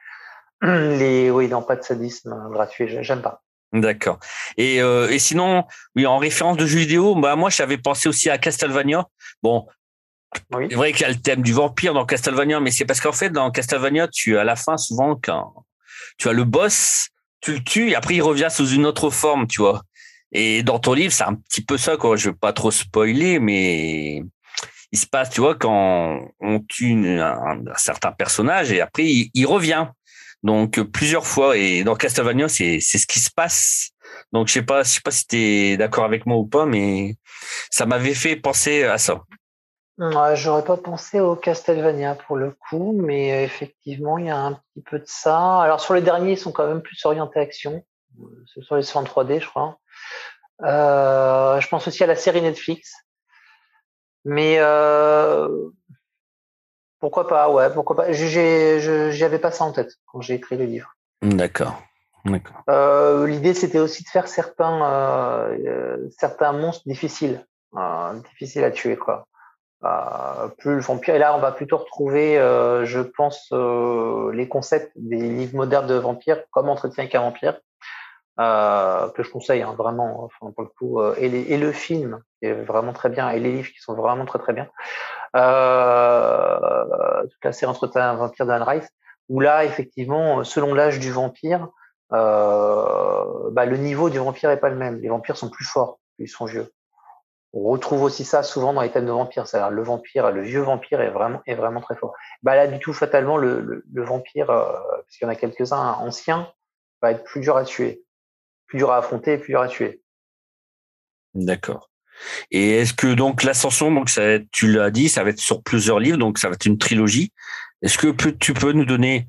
les, oui, non, pas de sadisme gratuit, j'aime pas. D'accord. Et, euh, et sinon, oui, en référence de jeux vidéo, bah moi j'avais pensé aussi à Castlevania. Bon, c'est vrai qu'il y a le thème du vampire dans Castlevania, mais c'est parce qu'en fait, dans Castlevania, tu à la fin, souvent, quand tu as le boss, tu le tues et après il revient sous une autre forme, tu vois. Et dans ton livre, c'est un petit peu ça, quoi. Je veux pas trop spoiler, mais il se passe, tu vois, quand on tue un, certain personnage et après il, revient. Donc plusieurs fois et dans Castlevania, c'est c'est ce qui se passe. Donc je sais pas, je sais pas si tu es d'accord avec moi ou pas, mais ça m'avait fait penser à ça. Ouais, j'aurais pas pensé au Castlevania pour le coup, mais euh, effectivement, il y a un petit peu de ça. Alors sur les derniers, ils sont quand même plus orientés action. Ce sont les 100 3D, je crois. Euh, je pense aussi à la série Netflix. Mais euh, pourquoi pas, ouais, pourquoi pas. J'avais pas ça en tête quand j'ai écrit le livre. D'accord. Euh, L'idée, c'était aussi de faire certains, euh, euh, certains monstres difficiles, euh, difficiles à tuer, quoi. Euh, plus le vampire. Et là, on va plutôt retrouver, euh, je pense, euh, les concepts des livres modernes de vampires, comme Entretien avec un vampire, euh, que je conseille hein, vraiment, enfin, pour le coup, et, les, et, le film qui est vraiment très bien, et les livres qui sont vraiment très très bien. Toute la série Entretien avec un vampire d'Anne Rice, où là, effectivement, selon l'âge du vampire, euh, bah, le niveau du vampire est pas le même. Les vampires sont plus forts, ils sont vieux. On retrouve aussi ça souvent dans les thèmes de vampires. C'est-à-dire le vampire, le vieux vampire est vraiment est vraiment très fort. Bah là, du tout, fatalement, le, vampire, euh, parce qu'il y en a quelques-uns anciens, va être plus dur à tuer, plus dur à affronter, plus dur à tuer. D'accord. Et est-ce que donc l'ascension, donc ça, tu l'as dit, ça va être sur plusieurs livres, donc ça va être une trilogie. Est-ce que tu peux nous donner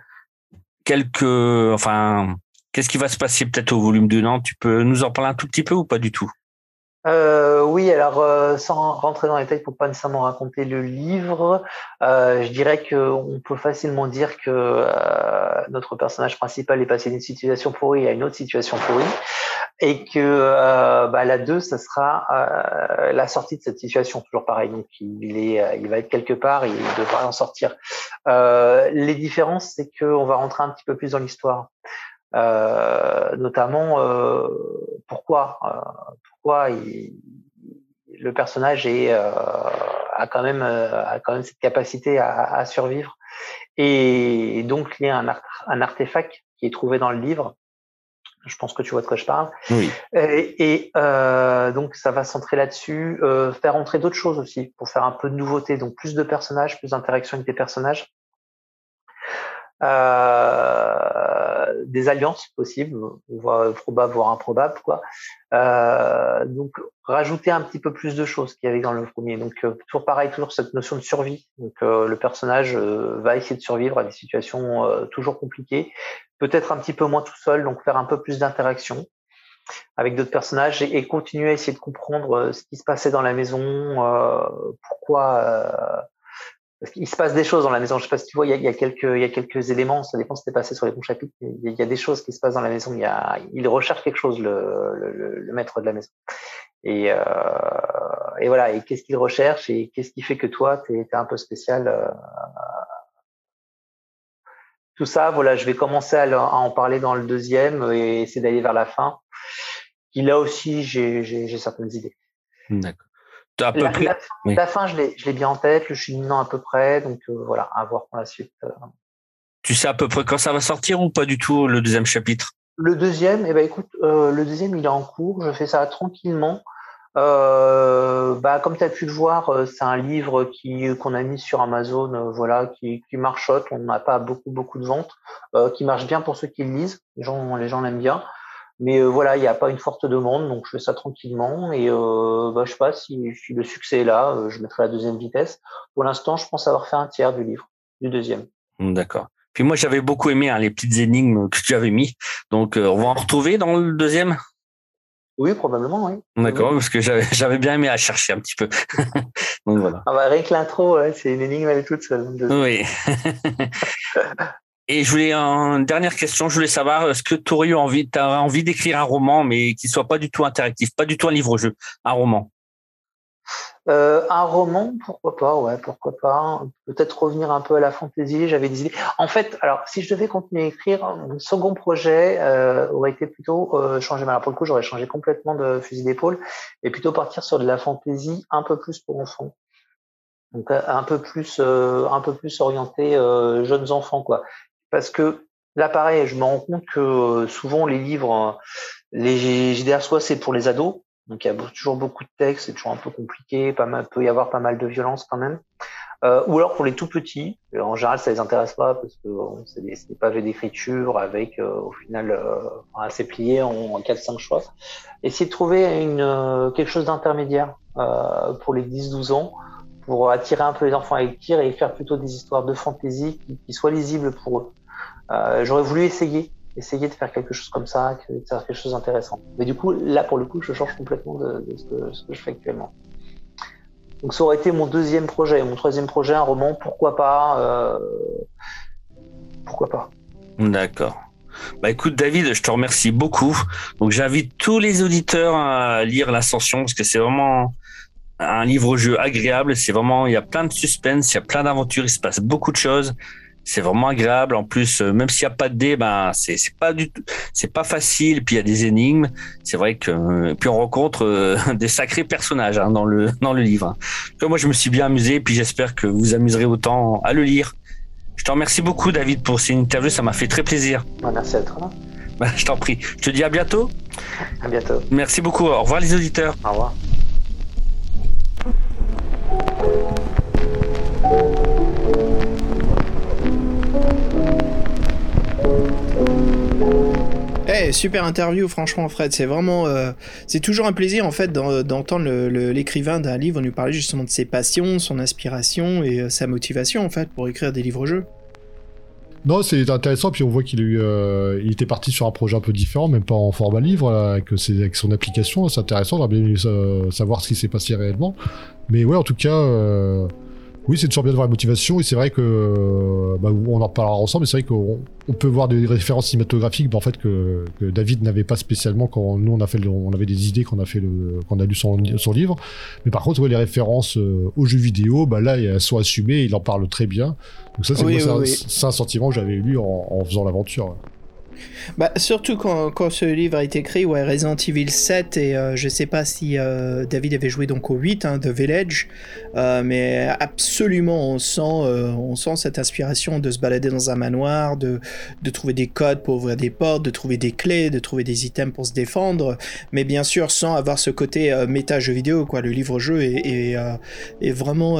quelques, enfin, Qu'est-ce qui va se passer peut-être au volume 2 Non, tu peux nous en parler un tout petit peu ou pas du tout? Euh, oui, alors euh, sans rentrer dans les détails pour pas nécessairement raconter le livre, euh, je dirais qu'on peut facilement dire que euh, notre personnage principal est passé d'une situation pourrie à une autre situation pourrie, et que euh, bah, la 2, ça sera euh, la sortie de cette situation, toujours pareil. Donc il est, il va être quelque part et il devra en sortir. les différences, c'est qu'on va rentrer un petit peu plus dans l'histoire. Euh, notamment euh, pourquoi euh, pourquoi il, le personnage est a quand même a quand même cette capacité à, à survivre et donc il y a un, art, un artefact qui est trouvé dans le livre je pense que tu vois de quoi je parle. Oui. Et, et euh, donc ça va centrer là-dessus, euh, faire entrer d'autres choses aussi pour faire un peu de nouveauté, donc plus de personnages, plus d'interaction avec des personnages. Euh, des alliances possibles, voire probables, voire improbables, quoi. Euh, donc rajouter un petit peu plus de choses qu'il y avait dans le premier. Donc euh, toujours pareil, toujours cette notion de survie. Donc euh, le personnage va essayer de survivre à des situations toujours compliquées, peut-être un petit peu moins tout seul, donc faire un peu plus d'interaction avec d'autres personnages et, et, continuer à essayer de comprendre ce qui se passait dans la maison, pourquoi qu'il se passe des choses dans la maison. Je sais pas si tu vois, il y a, il quelques, il y a quelques éléments. Ça dépend si t'es passé sur les bons chapitres. Il y, a, il des choses qui se passent dans la maison. Il y a, il recherche quelque chose, le, le, le maître de la maison. Et, euh, et voilà. Et qu'est-ce qu'il recherche et qu'est-ce qui fait que toi, t'es es un peu spécial. Euh, tout ça, voilà, je vais commencer à, en parler dans le deuxième et essayer d'aller vers la fin. Qui là aussi, j'ai certaines idées. D'accord à peu la, près. La, oui. la fin, je l'ai bien en tête, le cheminement à peu près, donc euh, voilà, à voir pour la suite. Euh. Tu sais à peu près quand ça va sortir ou pas du tout le deuxième chapitre? Le deuxième, eh ben écoute, euh, le deuxième il est en cours, je fais ça tranquillement. Euh, bah, comme tu as pu le voir, c'est un livre qui qu'on a mis sur Amazon, voilà, qui, qui marchote. On n'a pas beaucoup beaucoup de ventes, qui marche bien pour ceux qui le lisent. Les gens les gens l'aiment bien. Mais euh, voilà, il n'y a pas une forte demande, donc je fais ça tranquillement. Et euh, bah, je sais pas si, si le succès est là, euh, je mettrai la deuxième vitesse. Pour l'instant, je pense avoir fait un tiers du livre, du deuxième. D'accord. Puis moi, j'avais beaucoup aimé hein, les petites énigmes que tu avais mis. Donc, euh, on va en retrouver dans le deuxième? Oui, probablement, oui. D'accord, parce que j'avais bien aimé à chercher un petit peu. donc voilà. Ah bah, rien que l'intro, ouais, c'est une énigme, elle est toute seule. Oui. Et je voulais une dernière question. Je voulais savoir est-ce que tu aurais envie, envie d'écrire un roman, mais qui soit pas du tout interactif, pas du tout un livre-jeu, un roman? Euh, un roman, pourquoi pas, ouais, pourquoi pas. Peut-être revenir un peu à la fantaisie. J'avais des idées. En fait, alors si je devais continuer à écrire, mon second projet euh, aurait été plutôt euh, changer. Alors pour le coup, j'aurais changé complètement de fusil d'épaule et plutôt partir sur de la fantaisie un peu plus pour enfants. Donc un peu plus, euh, un peu plus orienté euh, jeunes enfants, quoi parce que là, pareil, je me rends compte que euh, souvent les livres, les JDR, soit c'est pour les ados, donc il y a toujours beaucoup de textes, c'est toujours un peu compliqué, pas peut y avoir pas mal de violence quand même. Euh, ou alors pour les tout petits, en général ça les intéresse pas parce que c'est des, des, pavés d'écriture avec euh, au final euh, assez plié en, en 4-5 choix. Essayer de trouver euh, quelque chose d'intermédiaire euh, pour les 10-12 ans pour attirer un peu les enfants à écrire et faire plutôt des histoires de fantaisie qui, qui soient lisibles pour eux. Euh, J'aurais voulu essayer, essayer de faire quelque chose comme ça, de faire quelque chose d'intéressant. Mais du coup, là, pour le coup, je change complètement de, ce, que, je fais actuellement. Donc, ça aurait été mon deuxième projet. Mon troisième projet, un roman, pourquoi pas euh... Pourquoi pas D'accord. Bah écoute David, je te remercie beaucoup. Donc j'invite tous les auditeurs à lire l'Ascension parce que c'est vraiment un livre-jeu agréable. C'est vraiment, il y a plein de suspense, il y a plein d'aventures, il se passe beaucoup de choses. C'est vraiment agréable. En plus, euh, même s'il n'y a pas de dés, ben c'est c'est pas du tout, c'est pas facile. Puis il y a des énigmes. C'est vrai que euh, puis on rencontre euh, des sacrés personnages hein, dans le dans le livre. Donc, moi, je me suis bien amusé. Puis j'espère que vous vous amuserez autant à le lire. Je te remercie beaucoup, David, pour cette interview. Ça m'a fait très plaisir. Merci à toi. Bah, je t'en prie. Je te dis à bientôt. À bientôt. Merci beaucoup. Au revoir, les auditeurs. Au revoir. Eh, super interview, franchement, Fred. C'est vraiment, euh, c'est toujours un plaisir en fait d'en- d'entendre l'écrivain d'un livre nous parler justement de ses passions, son inspiration et euh, sa motivation en fait pour écrire des livres-jeux. Non, c'est intéressant, puis on voit qu'il euh, était parti sur un projet un peu différent, même pas en format livre, avec, ses- avec son application, c'est intéressant, on bien savoir ce qui s'est passé réellement. Mais ouais, en tout cas, oui, c'est toujours bien de voir la motivation, et c'est vrai que, bah, on en reparlera ensemble, mais c'est vrai qu'on on peut voir des références cinématographiques, bah, en fait, que, que David n'avait pas spécialement quand nous, on, a fait le- on avait des idées quand on a, fait le, quand on a lu son, son livre. Mais par contre, ouais, les références euh, aux jeux vidéo, bah, là, elles sont assumées, il en parle très bien. Donc ça, c'est Oui, un sentiment que j'avais eu en, en faisant l'aventure. Bah, surtout quand, quand ce livre a été écrit, ouais, Resident Evil 7, et euh, je sais pas si euh, David avait joué donc au 8, hein, The Village, euh, mais absolument on sent, euh, on sent cette inspiration de se balader dans un manoir, de, de trouver des codes pour ouvrir des portes, de trouver des clés, de trouver des items pour se défendre, mais bien sûr sans avoir ce côté euh, méta jeu vidéo, quoi. Le livre-jeu est, est, vraiment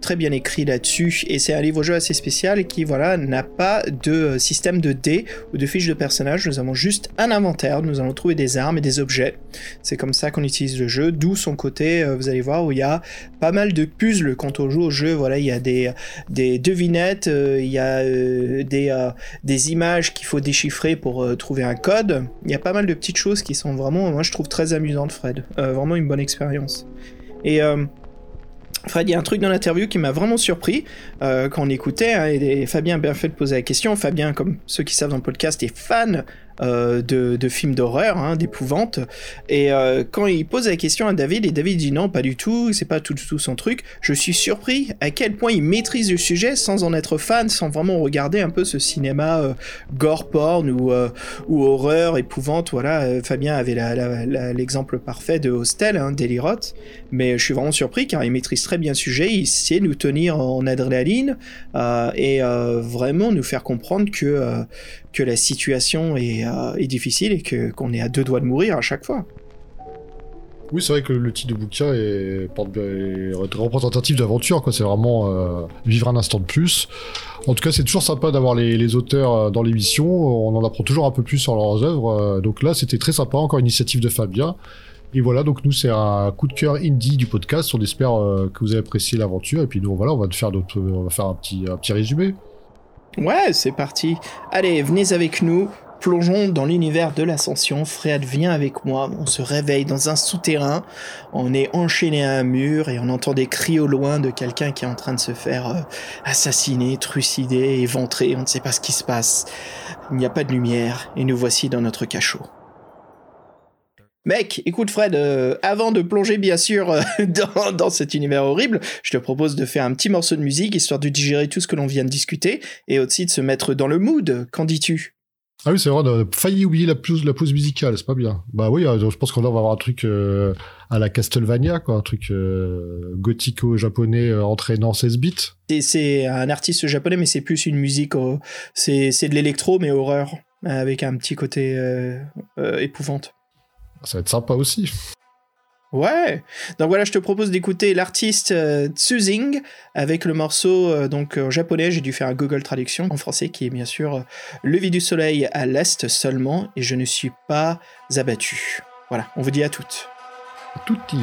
très bien écrit là-dessus, et c'est un livre-jeu assez spécial qui, voilà, n'a pas de système de dés ou de de personnages, nous avons juste un inventaire, nous allons trouver des armes et des objets. C'est comme ça qu'on utilise le jeu, d'où son côté, euh, vous allez voir, où il y a pas mal de puzzles quand on joue au jeu. Voilà, il y a des, des devinettes, euh, il y a euh, des, des images qu'il faut déchiffrer pour trouver un code. Il y a pas mal de petites choses qui sont vraiment, moi je trouve très amusantes, Fred. Vraiment une bonne expérience. Et Fred, il y a un truc dans l'interview qui m'a vraiment surpris euh, quand on écoutait, hein, et, et Fabien a bien fait de poser la question. Fabien, comme ceux qui savent dans le podcast, est fan euh, de, de films d'horreur, hein, d'épouvante. Et euh, quand il pose la question à David, et David dit non, pas du tout, c'est pas tout, tout son truc, je suis surpris à quel point il maîtrise le sujet sans en être fan, sans vraiment regarder un peu ce cinéma euh, gore porn ou, euh, ou horreur, épouvante. Voilà, euh, Fabien avait l'exemple parfait de Hostel, hein. Mais je suis vraiment surpris car il maîtrise très bien le sujet, il sait nous tenir en adrénaline euh, et vraiment nous faire comprendre que, que la situation est, euh, est difficile et que qu'on est à deux doigts de mourir à chaque fois. Oui, c'est vrai que le titre du bouquin est, représentatif d'aventure. C'est vraiment euh, vivre un instant de plus. En tout cas, c'est toujours sympa d'avoir les, auteurs euh, dans l'émission. On en apprend toujours un peu plus sur leurs œuvres. Donc là, c'était très sympa. Encore une initiative de Fabien. Et voilà, donc nous, c'est un coup de cœur indie du podcast. On espère que vous avez apprécié l'aventure. Et puis nous, voilà, on va faire on va faire un petit, un petit résumé. Ouais, c'est parti. Allez, venez avec nous. Plongeons dans l'univers de l'ascension. Fred, viens avec moi. On se réveille dans un souterrain. On est enchaîné à un mur et on entend des cris au loin de quelqu'un qui est en train de se faire euh, assassiner, trucider, éventrer. On ne sait pas ce qui se passe. Il n'y a pas de lumière et nous voici dans notre cachot. Mec, écoute Fred, euh, avant de plonger bien sûr euh, dans, dans cet univers horrible, je te propose de faire un petit morceau de musique histoire de digérer tout ce que l'on vient de discuter et aussi de se mettre dans le mood. Qu'en dis-tu? Ah oui, c'est vrai, on a failli oublier la pause, la pause musicale, c'est pas bien. Bah oui, euh, je pense qu'on va avoir un truc euh, à la Castlevania, quoi, un truc gothico-japonais entraînant 16 bits. C'est- un artiste japonais, mais c'est plus une musique, c'est de l'électro, mais horreur, avec un petit côté épouvante. Ça va être sympa aussi. Ouais. Donc voilà, je te propose d'écouter l'artiste euh, Tsuzing avec le morceau euh, donc en japonais. J'ai dû faire un Google traduction en français qui est bien sûr euh, Lever du soleil à l'est seulement et je ne suis pas abattu. Voilà, on vous dit à toutes. Tutti.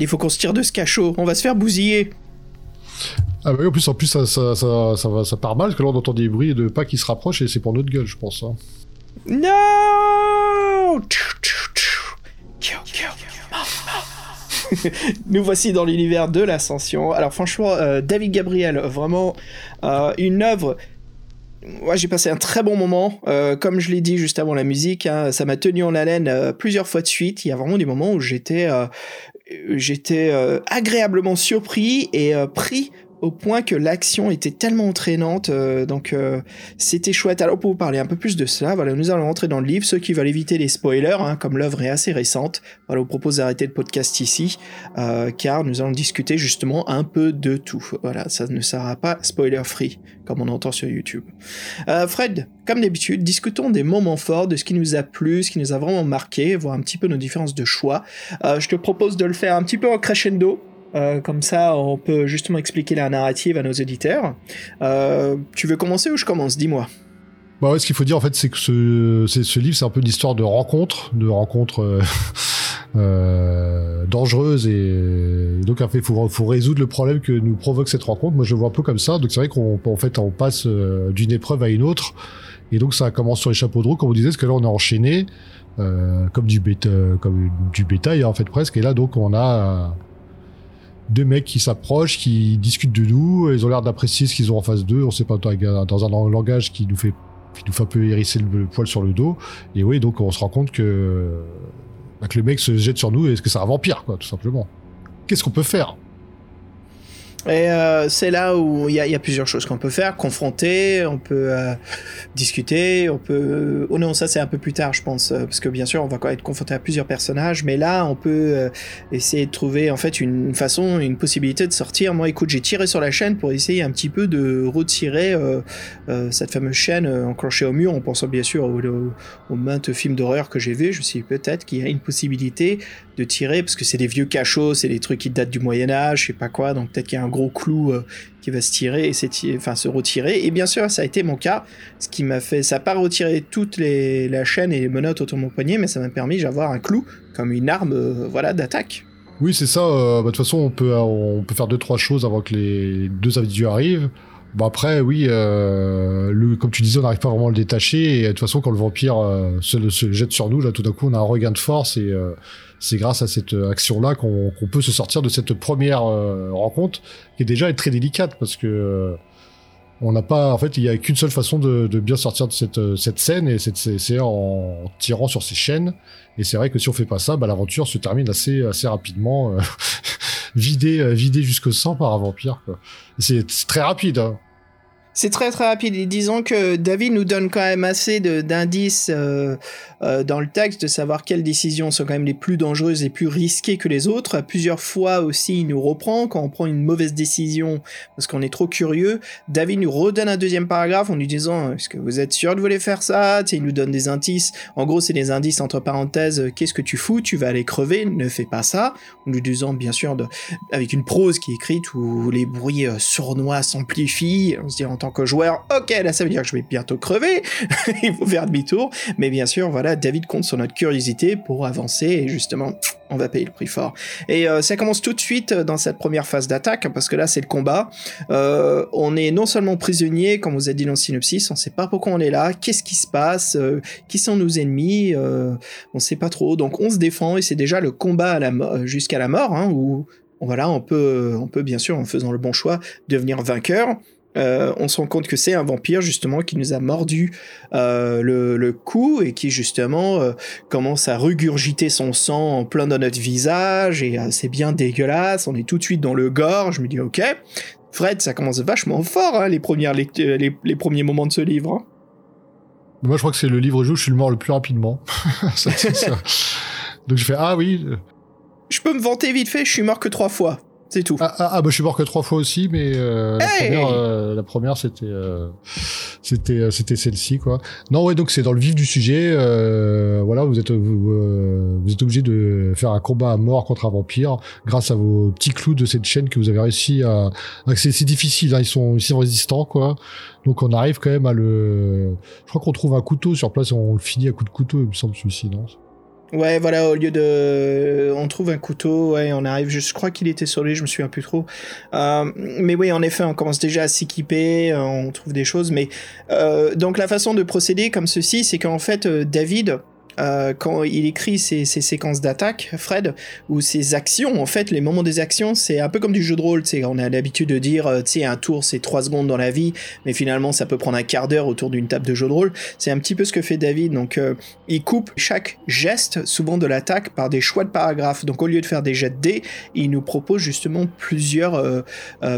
Il faut qu'on se tire de ce cachot, on va se faire bousiller. Ah bah oui, en plus, en plus ça, ça, ça, ça part mal, parce que là on entend des bruits de pas qui se rapprochent et c'est pour notre gueule, je pense. hein. Non Nous voici dans l'univers de l'ascension. Alors franchement, euh, David Gabriel, vraiment euh, une œuvre. Moi, j'ai passé un très bon moment. Euh, comme je l'ai dit juste avant la musique, hein, ça m'a tenu en haleine euh, plusieurs fois de suite. Il y a vraiment des moments où j'étais, euh, j'étais agréablement surpris et pris au point que l'action était tellement entraînante. euh, donc euh, c'était chouette. Alors pour vous parler un peu plus de cela, voilà, nous allons rentrer dans le livre. Ceux qui veulent éviter les spoilers, hein, comme l'œuvre est assez récente, voilà, on propose d'arrêter le podcast ici, euh, car nous allons discuter justement un peu de tout. Voilà, ça ne sera pas spoiler free, comme on entend sur YouTube. Euh, Fred, comme d'habitude, discutons des moments forts, de ce qui nous a plu, ce qui nous a vraiment marqué, voir un petit peu nos différences de choix. Euh, je te propose de le faire un petit peu en crescendo. Euh, comme ça, on peut justement expliquer la narrative à nos auditeurs. Euh, tu veux commencer ou je commence? Dis-moi. Bah ouais, ce qu'il faut dire en fait, c'est que ce, ce livre, c'est un peu une histoire de rencontres, de rencontres euh, euh, dangereuses et donc en fait, faut, faut résoudre le problème que nous provoque cette rencontre. Moi, je le vois un peu comme ça. Donc c'est vrai qu'on en fait, on passe euh, d'une épreuve à une autre et donc ça commence sur les chapeaux de roue, comme on disait, parce que là, on est enchaîné euh, comme du comme du bétail en fait presque. Et là, donc, on a euh, deux mecs qui s'approchent, qui discutent de nous. Ils ont l'air d'apprécier ce qu'ils ont en face d'eux. On sait pas dans un- langage qui nous fait qui nous fait un peu hérisser le, poil sur le dos. Et oui, donc on se rend compte que, bah, que le mec se jette sur nous et est-ce que c'est un vampire, quoi, tout simplement. Qu'est-ce qu'on peut faire? Et euh, c'est là où il y, a- plusieurs choses qu'on peut faire. Confronter, on peut euh, discuter, on peut... Oh non, ça c'est un peu plus tard, je pense, euh, parce que bien sûr, on va être confronté à plusieurs personnages, mais là, on peut essayer de trouver en fait une façon, une possibilité de sortir. Moi, écoute, j'ai tiré sur la chaîne pour essayer un petit peu de retirer cette fameuse chaîne enclenchée au mur, en pensant bien sûr aux, aux, maintes films d'horreur que j'ai vus. Je me suis dit peut-être qu'il y a une possibilité de tirer, parce que c'est des vieux cachots, c'est des trucs qui datent du Moyen-Âge, je sais pas quoi, donc peut-être qu'il y a un gros clou euh, qui va se tirer et enfin se retirer. Et bien sûr, ça a été mon cas, ce qui m'a fait, ça n'a pas retiré toute les, la chaîne et les menottes autour de mon poignet, mais ça m'a permis d'avoir un clou comme une arme, euh, voilà, d'attaque. Oui, c'est ça. euh, bah, De toute façon, on peut, on peut faire deux, trois choses avant que les deux individus arrivent. Bon après, oui, le, comme tu disais, on n'arrive pas vraiment à le détacher. Et de toute façon, quand le vampire se, jette sur nous, là, tout d'un coup, on a un regain de force. Et c'est grâce à cette action-là qu'on peut se sortir de cette première euh, rencontre, qui est déjà très délicate, parce que euh, on n'a pas, en fait, il y a qu'une seule façon de, de bien sortir de cette, euh, cette scène, et c'est- en tirant sur ses chaînes. Et c'est vrai que si on fait pas ça, bah, l'aventure se termine assez, assez rapidement, euh, vidée, euh, vidée jusqu'au sang par un vampire. c'est très rapide. Hein. C'est très très rapide. Disons que David nous donne quand même assez d'indices euh, euh, dans le texte de savoir quelles décisions sont quand même les plus dangereuses et plus risquées que les autres. Plusieurs fois aussi, il nous reprend quand on prend une mauvaise décision parce qu'on est trop curieux. David nous redonne un deuxième paragraphe en lui disant Est-ce que vous êtes sûr de vouloir faire ça? Il nous donne des indices. En gros, c'est des indices entre parenthèses euh, Qu'est-ce que tu fous? Tu vas aller crever, ne fais pas ça. En lui disant, bien sûr, de, avec une prose qui est écrite où les bruits euh, sournois s'amplifient. On se dit tant que joueur, ok, là ça veut dire que je vais bientôt crever, il faut faire demi-tour. Mais bien sûr, voilà, David compte sur notre curiosité pour avancer et justement, on va payer le prix fort. Et euh, ça commence tout de suite dans cette première phase d'attaque, parce que là c'est le combat. Euh, on est non seulement prisonnier, comme vous a dit dans le synopsis, on sait pas pourquoi on est là, qu'est-ce qui se passe, euh, qui sont nos ennemis, on sait pas trop. Donc on se défend et c'est déjà le combat jusqu'à la mort, hein, où voilà, on peut, on peut bien sûr, en faisant le bon choix, devenir vainqueur. Euh, on se rend compte que c'est un vampire justement qui nous a mordu euh, le, le cou et qui justement euh, commence à regurgiter son sang en plein dans notre visage et c'est bien dégueulasse. On est tout de suite dans le gore. Je me dis ok, Fred, ça commence vachement fort hein, les premières les, les premiers moments de ce livre. hein. Moi, je crois que c'est le livre où je suis le mort le plus rapidement. Ça. Donc je fais ah oui. Je peux me vanter vite fait, je suis mort que trois fois. C'est tout. Ah, ah, ah, bah je suis mort que trois fois aussi, mais euh, la première, euh, la première c'était euh, c'était euh, c'était celle-ci quoi. Non ouais donc c'est dans le vif du sujet. euh, voilà vous êtes vous, euh, vous êtes obligé de faire un combat à mort contre un vampire grâce à vos petits clous de cette chaîne que vous avez réussi à. c'est difficile, hein, ils sont ils sont résistants quoi. Donc on arrive quand même à le. Je crois qu'on trouve un couteau sur place, et on le finit à coup de couteau, il me semble celui-ci non? Ouais, voilà, au lieu de. On trouve un couteau, ouais, on arrive. Je crois qu'il était sur lui, je me souviens plus trop. Euh, mais oui, en effet, on commence déjà à s'équiper, euh, on trouve des choses. Mais. euh, donc, la façon de procéder comme ceci, c'est qu'en fait, euh, David. Euh, quand il écrit ses, séquences d'attaque, Fred, ou ses actions, en fait, les moments des actions, c'est un peu comme du jeu de rôle, tu on a l'habitude de dire, euh, un tour c'est 3 secondes dans la vie, mais finalement ça peut prendre un quart d'heure autour d'une table de jeu de rôle. C'est un petit peu ce que fait David, donc euh, il coupe chaque geste, souvent de l'attaque, par des choix de paragraphes. Donc au lieu de faire des jets de dés, il nous propose justement plusieurs,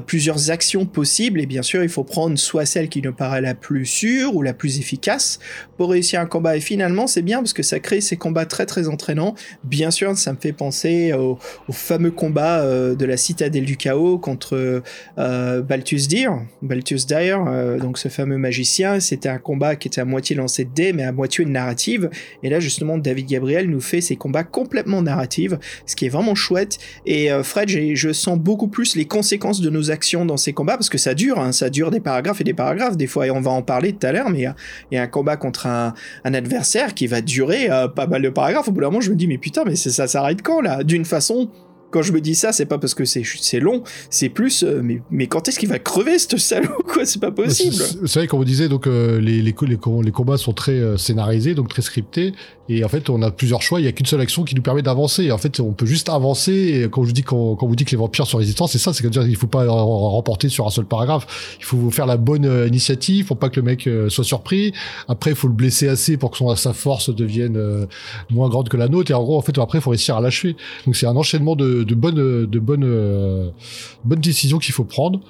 plusieurs actions possibles. Et bien sûr, il faut prendre soit celle qui nous paraît la plus sûre ou la plus efficace pour réussir un combat. Et finalement, c'est bien parce que ça crée ces combats très très entraînants. Bien sûr, ça me fait penser au, fameux combat euh, de la citadelle du chaos contre euh, Balthus Dire, Balthus euh, donc ce fameux magicien. C'était un combat qui était à moitié lancé de dés, mais à moitié de narrative. Et là, justement, David Gabriel nous fait ces combats complètement narratifs, ce qui est vraiment chouette. Et euh, Fred, je sens beaucoup plus les conséquences de nos actions dans ces combats, parce que ça dure, hein, ça dure des paragraphes et des paragraphes, des fois, et on va en parler tout à l'heure, mais il y a- un combat contre un adversaire qui va durer euh, pas mal de paragraphes. Au bout d'un moment, je me dis, mais putain, mais ça s'arrête quand, là? D'une façon... Quand je me dis ça, c'est pas parce que c'est c'est long, c'est plus, euh, mais, mais quand est-ce qu'il va crever ce salaud, quoi? C'est pas possible. C'est vrai, comme on disait, donc euh, les, les, les, les combats sont très euh, scénarisés, donc très scriptés. Et en fait, on a plusieurs choix. Il y a qu'une seule action qui nous permet d'avancer. En fait, on peut juste avancer. Et quand je dis quand, quand vous dit que les vampires sont résistants, c'est ça. C'est dire qu'il faut pas remporter sur un seul paragraphe. Il faut faire la bonne euh, initiative pour pas que le mec euh, soit surpris. Après, il faut le blesser assez pour que son, sa force devienne moins grande que la nôtre. Et en gros, en fait, après, il faut réussir à l'achever. Donc, c'est un enchaînement de, de bonnes, de bonnes, euh, bonnes décisions qu'il faut prendre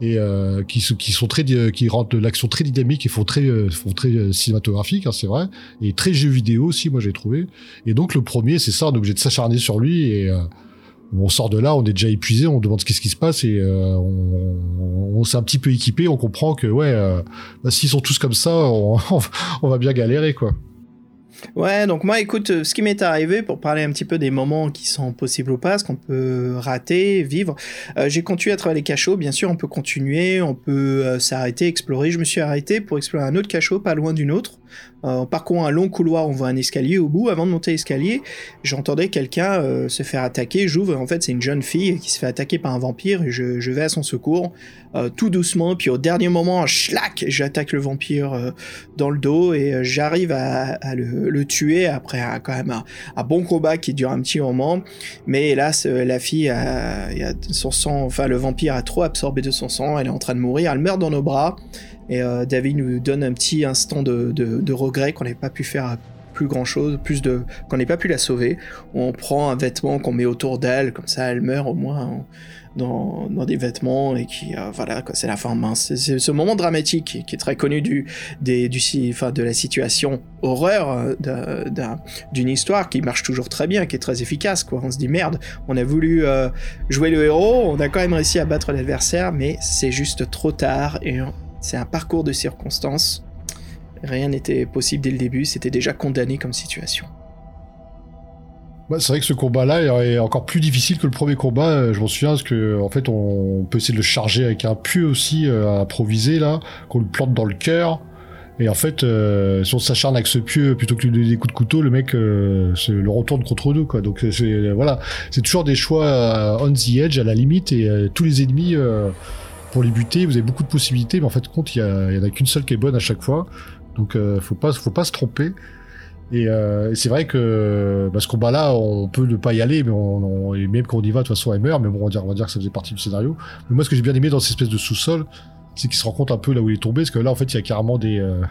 et euh, qui, qui sont très qui rendent l'action très dynamique et font très euh, font très euh, cinématographique hein, c'est vrai et très jeu vidéo aussi moi j'ai trouvé. Et donc le premier c'est ça on est obligé de s'acharner sur lui et on sort de là on est déjà épuisé on demande qu'est-ce qui se passe et on, s'est un petit peu équipé on comprend que ouais bah, s'ils sont tous comme ça on, on va bien galérer quoi Ouais, donc moi, écoute, euh, ce qui m'est arrivé pour parler un petit peu des moments qui sont possibles ou pas, ce qu'on peut rater, vivre, euh, j'ai continué à travailler les cachots. Bien sûr, on peut continuer, on peut euh, s'arrêter, explorer. Je me suis arrêté pour explorer un autre cachot, pas loin d'une autre. En parcourant un long couloir, on voit un escalier au bout. Avant de monter l'escalier, j'entendais quelqu'un euh, se faire attaquer. J'ouvre, en fait, c'est une jeune fille qui se fait attaquer par un vampire et je, vais à son secours, euh, tout doucement. Puis au dernier moment, schlac, j'attaque le vampire euh, dans le dos et j'arrive à, le, tuer après un- quand même un, bon combat qui dure un petit moment. Mais hélas, la fille a son sang, enfin le vampire a trop absorbé de son sang, elle est en train de mourir, elle meurt dans nos bras. Et euh, David nous donne un petit instant de, de, regret qu'on n'ait pas pu faire plus grand chose, plus de qu'on n'ait pas pu la sauver. On prend un vêtement qu'on met autour d'elle, comme ça elle meurt au moins dans, dans des vêtements et qui euh, voilà c'est la fin mince. C'est- ce moment dramatique qui, est très connu du des du de la situation horreur euh, d'un- d'un- d'une histoire qui marche toujours très bien, qui est très efficace quoi. On se dit merde, on a voulu jouer le héros, on a quand même réussi à battre l'adversaire, mais c'est juste trop tard et c'est un parcours de circonstances. Rien n'était possible dès le début, c'était déjà condamné comme situation. Ouais, c'est vrai que ce combat-là est encore plus difficile que le premier combat. euh, Je m'en souviens parce que en fait, on peut essayer de le charger avec un pieu aussi euh, à improviser là, qu'on le plante dans le cœur. Et en fait, euh, si on s'acharne avec ce pieu plutôt que de lui donner des coups de couteau, le mec euh, le retourne contre nous. Donc euh, euh, voilà, c'est toujours des choix euh, on the edge à la limite et euh, tous les ennemis euh, pour les buter, vous avez beaucoup de possibilités, mais en fait compte il y, a- il y en a qu'une seule qui est bonne à chaque fois. Donc euh, faut pas faut pas se tromper. Et, euh, et c'est vrai que bah, ce combat-là, on peut ne pas y aller, mais on, on- et même quand on y va, de toute façon, elle meurt. Mais bon, on va dire, on va dire que ça faisait partie du scénario. Mais moi, ce que j'ai bien aimé dans cette espèce de sous-sol, c'est qu'il se rend compte un peu là où il est tombé, parce que là, en fait, il y a carrément des, euh,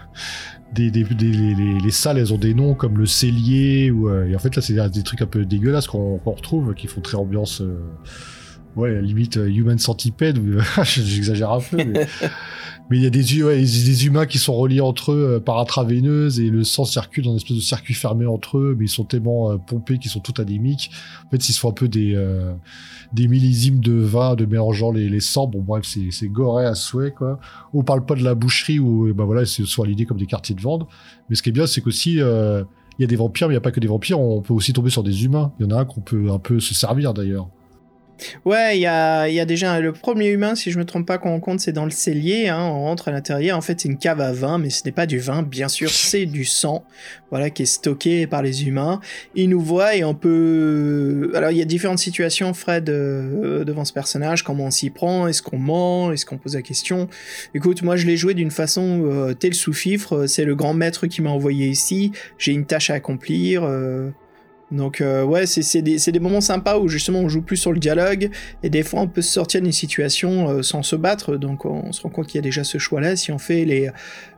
des, des, des- les, les- les salles, elles ont des noms comme le cellier, ou euh, et en fait là, c'est des, trucs un peu dégueulasses qu'on qu'on retrouve, qui font très ambiance. euh, Ouais, limite euh, Human Centipede, ou- j'exagère un peu. Mais... Il y a des, hu- ouais, des humains qui sont reliés entre eux euh, par intraveineuse et le sang circule dans une espèce de circuit fermé entre eux, mais ils sont tellement euh, pompés qu'ils sont tout anémiques. En fait, ils se font un peu des, euh, des millésimes de vin, de mélangeant les, les sangs. Bon, bref, c'est, goré à souhait, quoi. On parle pas de la boucherie où, bah voilà, c'est soit l'idée comme des quartiers de vente. Mais ce qui est bien, c'est qu'aussi, euh, il y a des vampires, mais il n'y a pas que des vampires. On peut aussi tomber sur des humains. Il y en a un qu'on peut un peu se servir, d'ailleurs. Ouais, il y a, il y a déjà le premier humain, si je me trompe pas, qu'on rencontre, c'est dans le cellier. Hein, on rentre à l'intérieur. En fait, c'est une cave à vin, mais ce n'est pas du vin, bien sûr, c'est du sang, voilà, qui est stocké par les humains. Ils nous voient et on peut. Alors, il y a différentes situations, Fred, euh, devant ce personnage. Comment on s'y prend Est-ce qu'on ment Est-ce qu'on pose la question Écoute, moi, je l'ai joué d'une façon euh, tel sous-fifre. C'est le grand maître qui m'a envoyé ici. J'ai une tâche à accomplir. euh, donc euh, ouais, c'est des, des moments sympas où justement on joue plus sur le dialogue et des fois on peut se sortir d'une situation euh, sans se battre. Donc on, se rend compte qu'il y a déjà ce choix-là si on fait les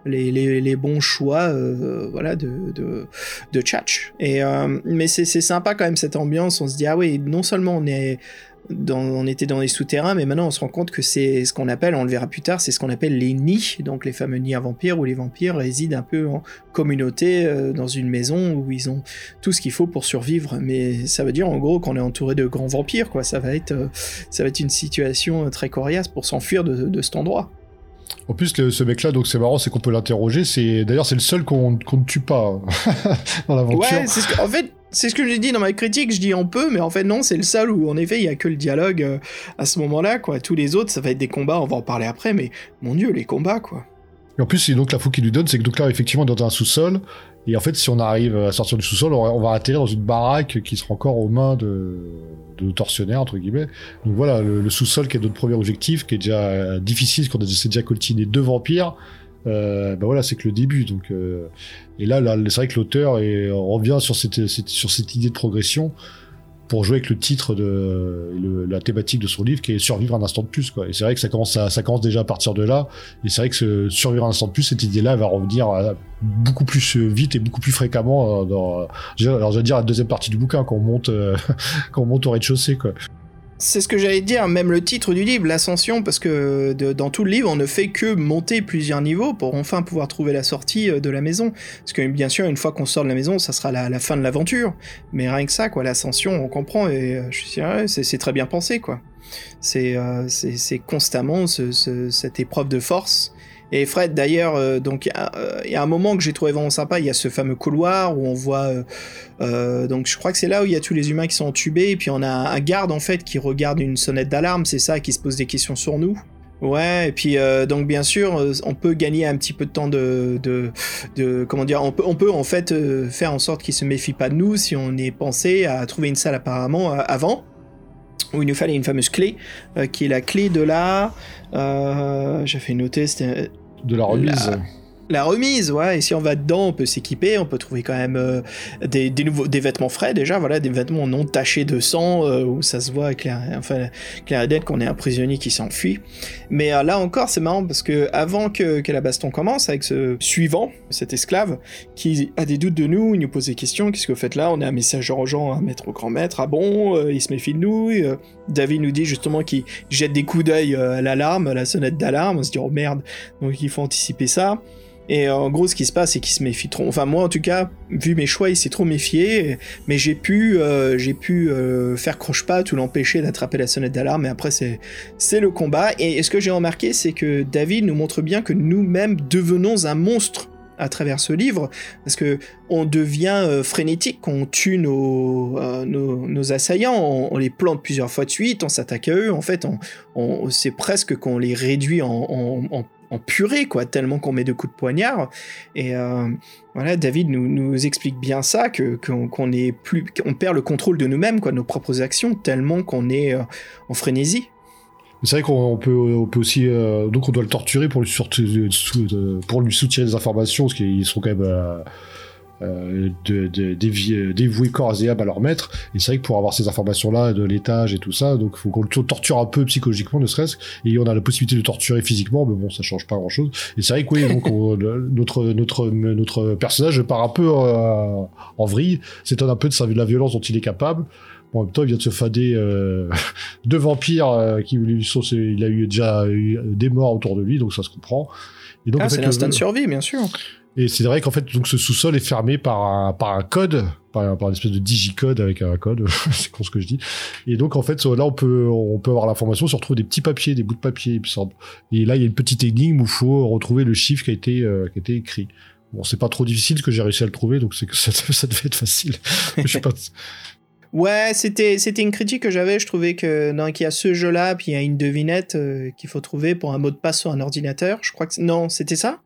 les, les, les bons choix euh, voilà de de, de tchatch. Mais c'est sympa quand même cette ambiance. On se dit ah oui, non seulement on est dans, on était dans les souterrains, mais maintenant on se rend compte que c'est ce qu'on appelle, on le verra plus tard, c'est ce qu'on appelle les nids, donc les fameux nids à vampires où les vampires résident un peu en communauté euh, dans une maison où ils ont tout ce qu'il faut pour survivre. Mais ça veut dire en gros qu'on est entouré de grands vampires, quoi. Ça va être, euh, ça va être une situation euh, très coriace pour s'enfuir de, de cet endroit. En plus, le- ce mec-là, donc c'est marrant, c'est qu'on peut l'interroger. C'est d'ailleurs c'est le seul qu'on ne tue pas dans l'aventure. Ouais, c'est ce que, en fait, c'est ce que j'ai dit dans ma critique. Je dis on peut, mais en fait non, c'est le seul où en effet il y a que le dialogue euh, à ce moment-là, quoi. Tous les autres, ça va être des combats. On va en parler après, mais mon dieu, les combats, quoi. Et en plus, c'est donc l'info qu'il lui donne, c'est que donc là, effectivement, dans un sous-sol. Et en fait, si on arrive à sortir du sous-sol, on, va atterrir dans une baraque qui sera encore aux mains de, de tortionnaires, entre guillemets. Donc voilà, le, sous-sol qui est notre premier objectif, qui est déjà euh, difficile, parce qu'on a déjà coltiné deux vampires. Ben voilà, c'est que le début. Donc, euh, et là, là c'est vrai que l'auteur revient sur cette, sur cette idée de progression pour jouer avec le titre de la thématique de son livre qui est survivre un instant de plus quoi et c'est vrai que ça commence à, ça commence déjà à partir de là et c'est vrai que survivre un instant de plus cette idée là va revenir euh, beaucoup plus vite et beaucoup plus fréquemment dans je- alors j'allais dire la deuxième partie du bouquin quand on monte quand on monte au rez-de-chaussée quoi C'est ce que j'allais dire, même le titre du livre, l'ascension, parce que dans tout le livre, on ne fait que monter plusieurs niveaux pour enfin pouvoir trouver la sortie euh, de la maison. Parce que bien sûr, une fois qu'on sort de la maison, ça sera la, la fin de l'aventure. Mais rien que ça, quoi, l'ascension, on comprend, et euh, je suis c'est très bien pensé, quoi. C'est euh, constamment ce- ce- cette épreuve de force. Et Fred, d'ailleurs, euh, donc il y a, euh, il y a un moment que j'ai trouvé vraiment sympa. Il y a ce fameux couloir où on voit, euh, donc je crois que c'est là où il y a tous les humains qui sont entubés. Et puis on a un garde en fait qui regarde une sonnette d'alarme, c'est ça, qui se pose des questions sur nous. Ouais, et puis donc bien sûr, on peut gagner un petit peu de temps de, de, comment dire, on peut, on peut en fait faire en sorte qu'il se méfie pas de nous si on est pensé à trouver une salle apparemment avant où il nous fallait une fameuse clé, qui est la clé de la... Fait noter, c'était de la remise la remise, ouais. Et si on va dedans, on peut s'équiper, on peut trouver quand même euh, des, nouveaux, des vêtements frais déjà, voilà, des vêtements non tachés de sang euh, où ça se voit clair, enfin clair et qu'on est un prisonnier qui s'enfuit. Mais euh, là encore, c'est marrant parce que avant que, la baston commence avec ce suivant, cet esclave, qui a des doutes de nous, il nous pose des questions. Qu'est-ce que vous faites là? On est un message urgent à mettre au grand maître. Ah bon? Il se méfie de nous. David nous dit justement qu'il jette des coups d'œil à l'alarme, à la sonnette d'alarme. On se dit oh merde. Donc il faut anticiper ça. Et en gros, ce qui se passe, c'est qu'il se méfie trop. Enfin, moi, en tout cas, vu mes choix, il s'est trop méfié. Mais j'ai pu, euh, j'ai pu euh, faire croche-patte ou l'empêcher d'attraper la sonnette d'alarme. Et après, c'est, c'est le combat. Et, ce que j'ai remarqué, c'est que David nous montre bien que nous-mêmes devenons un monstre à travers ce livre, parce que on devient euh, frénétique, on tue nos, nos, assaillants, on, les plante plusieurs fois de suite, on s'attaque à eux. En fait, on, c'est presque qu'on les réduit en- en- en purée, quoi, tellement qu'on met de coups de poignard. Et euh, voilà, David nous, explique bien ça, que qu'on est plus, qu'on perd le contrôle de nous-mêmes, quoi, nos propres actions, tellement qu'on est euh, en frénésie. C'est vrai qu'on on peut, on peut aussi euh, donc on doit le torturer pour lui pour lui soutirer des informations parce qu'ils sont quand même euh, euh, de, de- dévier- dévouer corps et âme à leur maître. Et c'est vrai que pour avoir ces informations-là de l'étage et tout ça, donc faut qu'on le torture un peu psychologiquement, ne serait-ce. Et on a la possibilité de torturer physiquement, mais bon, ça change pas grand-chose. Et c'est vrai que oui, donc on- notre notre notre personnage part un peu euh, en vrille, s'étonne un peu de, sa, de la violence dont il est capable. Bon, en même temps, il vient de se fader euh, deux vampires euh, qui lui sont, il a eu déjà eu des morts autour de lui, donc ça se comprend. Et donc, Ah, c'est l'instinct de survie, bien sûr. Et c'est vrai qu'en fait, donc ce sous-sol est fermé par un, code, par, un- par une espèce de digicode avec un code. c'est con ce que je dis. Et donc, en fait, là, on peut, on peut avoir l'information, se retrouver des petits papiers, des bouts de papier, il me semble. Et là, il y a une petite énigme où il faut retrouver le chiffre qui a été, euh, qui a été écrit. Bon, c'est pas trop difficile que j'ai réussi à le trouver, donc c'est que ça, ça devait être facile. je sais pas. Ouais, c'était c'était une critique que j'avais. Je trouvais que donc il y a ce jeu-là, puis il y a une devinette euh, qu'il faut trouver pour un mot de passe sur un ordinateur. Je crois que non, c'était ça?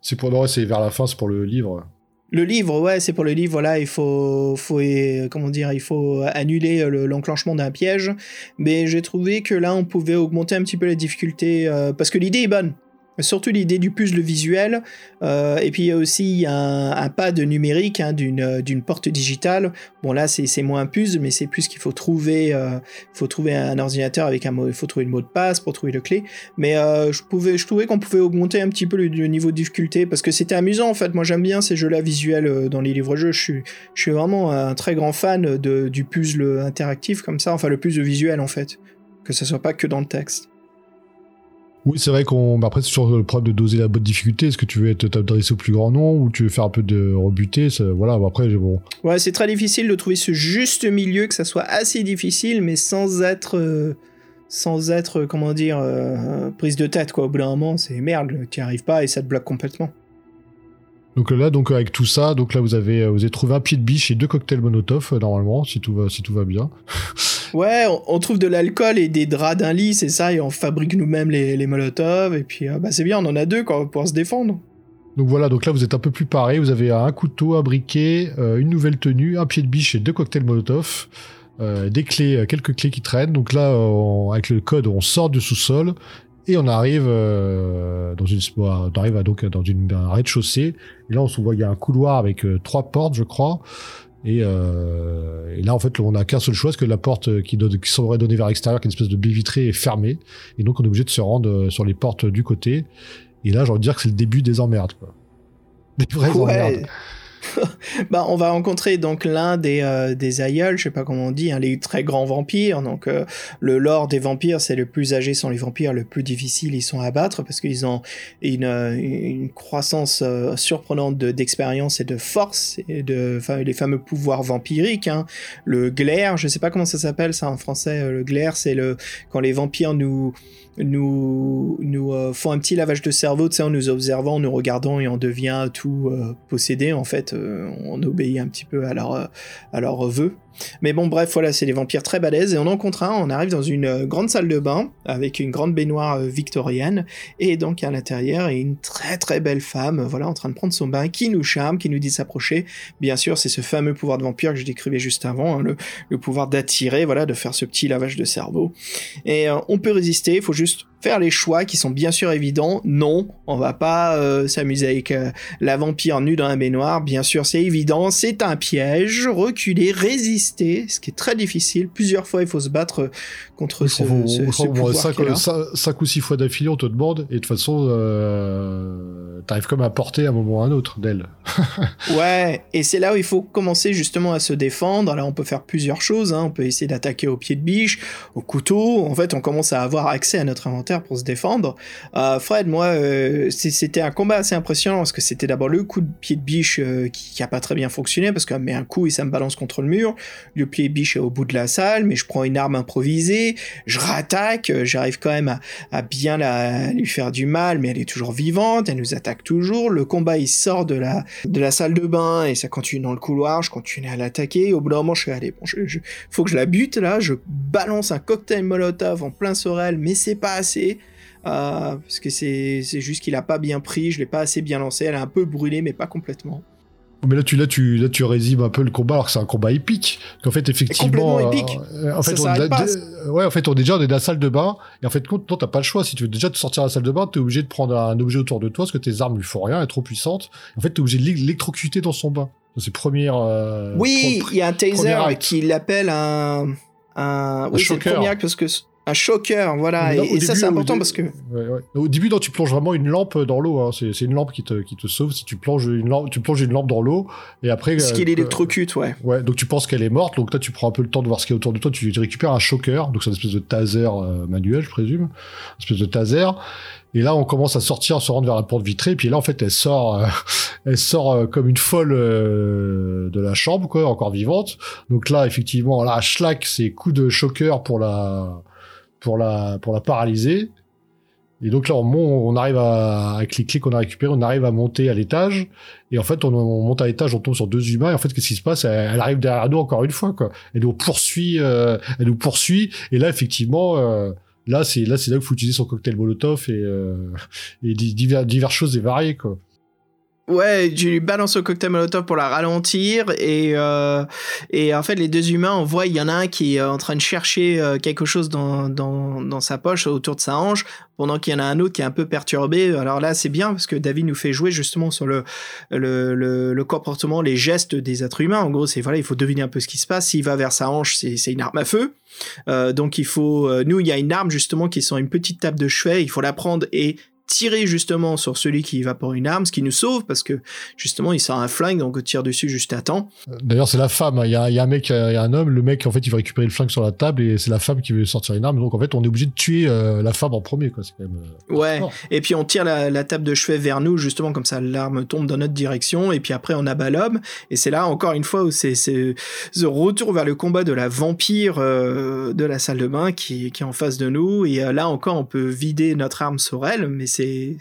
C'est pour, non, c'est vers la fin, c'est pour le livre. Le livre, ouais, c'est pour le livre. Voilà, il faut, faut, euh, comment dire, il faut annuler euh, le- l'enclenchement d'un piège. Mais j'ai trouvé que là, on pouvait augmenter un petit peu la difficulté euh, parce que l'idée est bonne. Surtout l'idée du puzzle visuel. euh, et puis il y a aussi un, un pad numérique hein, d'une euh, d'une porte digitale. Bon là, c'est moins un puzzle, mais c'est plus qu'il faut trouver, euh, un ordinateur avec un mot, il faut trouver le mot de passe pour trouver le clé. Mais je pouvais, je trouvais qu'on pouvait augmenter un petit peu le, niveau de difficulté parce que c'était amusant en fait. Moi j'aime bien ces jeux-là visuels dans les livres-jeux. Je suis, vraiment un très grand fan du puzzle interactif comme ça, enfin le puzzle visuel en fait, que ça soit pas que dans le texte. Oui, c'est vrai qu'on. bah après, c'est toujours le problème de doser la bonne difficulté. Est-ce que tu veux être t'adresser au plus grand nombre ou tu veux faire un peu de rebuter? Ça- Voilà, bon, après, bon. Ouais, c'est très difficile de trouver ce juste milieu, que ça soit assez difficile, mais sans être, euh, sans être, euh, comment dire, euh, prise de tête quoi. Au bout d'un moment, c'est merde, tu n'y arrives pas et ça te bloque complètement. Donc là, donc avec tout ça, donc là vous avez vous avez trouvé un pied de biche et deux cocktails Molotov euh, normalement, si tout va si tout va bien. Ouais, on, on trouve de l'alcool et des draps d'un lit, c'est ça, et on fabrique nous-mêmes les, molotovs, et puis euh, bah, c'est bien, on en a deux quoi, pour se défendre. Donc voilà, donc là vous êtes un peu plus paré. Vous avez un couteau, un briquet, euh, une nouvelle tenue, un pied de biche et deux cocktails Molotov, euh, des clés, quelques clés qui traînent. Donc là, on- avec le code, on sort du sous-sol et on arrive dans une, on arrive dans un rez-de-chaussée. Et là, on se voit il y a un couloir avec trois portes, je crois. Et, euh, et là, en fait, on n'a qu'un seul choix, parce que la porte qui, donne, qui semblerait donner vers l'extérieur, qui est une espèce de baie vitrée, est fermée. Et donc, on est obligé de se rendre euh, sur les portes du côté. Et là, j'ai envie de dire que c'est le début des emmerdes, quoi. Des vraies emmerdes. bah, on va rencontrer donc l'un des, euh, des aïeuls, je sais pas comment on dit, hein, les très grands vampires. Donc euh, le lore des vampires, c'est le plus âgé sont les vampires, le plus difficile ils sont à battre parce qu'ils ont une, euh, croissance surprenante de- d'expérience et de force et de les fameux pouvoirs vampiriques. Hein. Le glaire, je sais pas comment ça s'appelle ça en français. Le glaire, c'est le quand les vampires nous nous, nous euh, font un petit lavage de cerveau, tu sais, en nous observant, en nous regardant et on devient tout euh, possédé. En fait, euh, on obéit un petit peu à leur, euh, à leurs vœux. Mais bon, bref, voilà, c'est des vampires très balèzes. Et on en rencontre un, on arrive dans une euh, grande salle de bain avec une grande baignoire euh, victorienne. Et donc à l'intérieur, a une très très belle femme, euh, voilà, en train de prendre son bain, qui nous charme, qui nous dit de s'approcher. Bien sûr, c'est ce fameux pouvoir de vampire que je décrivais juste avant, hein, le, pouvoir d'attirer, voilà, de faire ce petit lavage de cerveau. Et on peut résister, il faut juste faire les choix qui sont bien sûr évidents. Non, on va pas s'amuser avec la vampire nue dans la baignoire. Bien sûr, c'est évident, c'est un piège. Reculer, résister, ce qui est très difficile. Plusieurs fois, il faut se battre euh, contre ce, On- ce, on- ce on- pouvoir cinq, qui est là. cinq- cinq ou six fois d'affilée, on te demande, et de toute façon, euh, t'arrives comme à porter à un moment ou à un autre d'elle. Ouais, et c'est là où il faut commencer justement à se défendre. Alors on peut faire plusieurs choses, hein. on peut essayer d'attaquer au pied de biche, au couteau. En fait, on commence à avoir accès à notre inventaire pour se défendre. Euh, Fred, moi, euh, c'était un combat assez impressionnant parce que c'était d'abord le coup de pied de biche qui, qui a pas très bien fonctionné parce que met un coup et ça me balance contre le mur. Le pied biche est au bout de la salle, mais je prends une arme improvisée, je rattaque, euh, j'arrive quand même à, bien la, lui faire du mal, mais elle est toujours vivante, elle nous attaque toujours. Le combat il sort de la salle de bain et ça continue dans le couloir, je continue à l'attaquer. Au bout d'un moment, je suis allé, bon, je, faut que je la bute là, je balance un cocktail molotov en plein sorel, mais c'est pas assez. euh, parce que c'est juste qu'il a pas bien pris, je l'ai pas assez bien lancé, elle a un peu brûlé, mais pas complètement. Mais là, tu, là, tu, là, tu résimes un peu le combat, alors que c'est un combat épique. Qu'en fait, effectivement. Complètement épique. euh, en fait, Ça on est- pas. ouais, en fait, on est déjà dans la salle de bain. Et en fait, compte, non, t'as pas le choix. Si tu veux déjà te sortir de la salle de bain, t'es obligé de prendre un objet autour de toi, parce que tes armes lui font rien, elle est trop puissante. En fait, t'es obligé de l'é- l'électrocuter dans son bain. Dans ses premières. euh, Oui, il y a un taser qui l'appelle un. un... Oui, c'est le premier acte parce que. Un choker, voilà. Non, et ça, c'est important dé- parce que. Ouais, ouais. Au début, non, tu plonges vraiment une lampe dans l'eau. Hein. C'est c'est une lampe qui te, qui te sauve si tu plonges une lampe, tu plonges une lampe dans l'eau et après. Ce euh, qui euh, l'électrocute, ouais. Ouais, donc tu penses qu'elle est morte, donc là tu prends un peu le temps de voir ce qu'il y a autour de toi, tu, récupères un choker, donc c'est une espèce de taser euh, manuel, je présume, une espèce de taser. Et là, on commence à sortir, se rendre vers la porte vitrée, et puis là, en fait, elle sort, euh, elle sort euh, comme une folle euh, de la chambre, quoi, encore vivante. Donc là, effectivement, là, schlack, c'est coup de choker pour la, pour la, pour la paralyser. Et donc là, on, on arrive à, avec les clés qu'on a récupérées, on arrive à monter à l'étage. Et en fait, on, on monte à l'étage, on tombe sur deux humains. Et en fait, qu'est-ce qui se passe? Elle, arrive derrière nous encore une fois, quoi. Elle nous poursuit, euh, elle nous poursuit. Et là, effectivement, euh, là, c'est là, c'est là qu'il faut utiliser son cocktail Molotov et, euh, et di- divers, diverses choses et variées, quoi. Ouais, je lui balance au cocktail molotov pour la ralentir et euh, et en fait les deux humains on voit il y en a un qui est en train de chercher euh, quelque chose dans, dans, dans sa poche autour de sa hanche pendant qu'il y en a un autre qui est un peu perturbé. Alors là c'est bien parce que David nous fait jouer justement sur le le, le, le comportement, les gestes des êtres humains. En gros c'est voilà il faut deviner un peu ce qui se passe. S'il va vers sa hanche c'est c'est une arme à feu. Euh, donc il faut euh, nous il y a une arme justement qui sont une petite table de chevet. Il faut la prendre et tirer justement sur celui qui va pour une arme, ce qui nous sauve parce que justement il sort un flingue donc on tire dessus juste à temps. D'ailleurs, c'est la femme. hein. Il y a, il y a un mec, euh, il y a un homme. Le mec, en fait, il va récupérer le flingue sur la table et c'est la femme qui veut sortir une arme. Donc, en fait, on est obligé de tuer euh, la femme en premier, quoi. C'est quand même. euh, Ouais. fort. Et puis on tire la, la table de chevet vers nous justement comme ça l'arme tombe dans notre direction et puis après on abat l'homme et c'est là encore une fois où c'est ce retour vers le combat de la vampire euh, de la salle de bain qui, qui est en face de nous et là encore on peut vider notre arme sur elle mais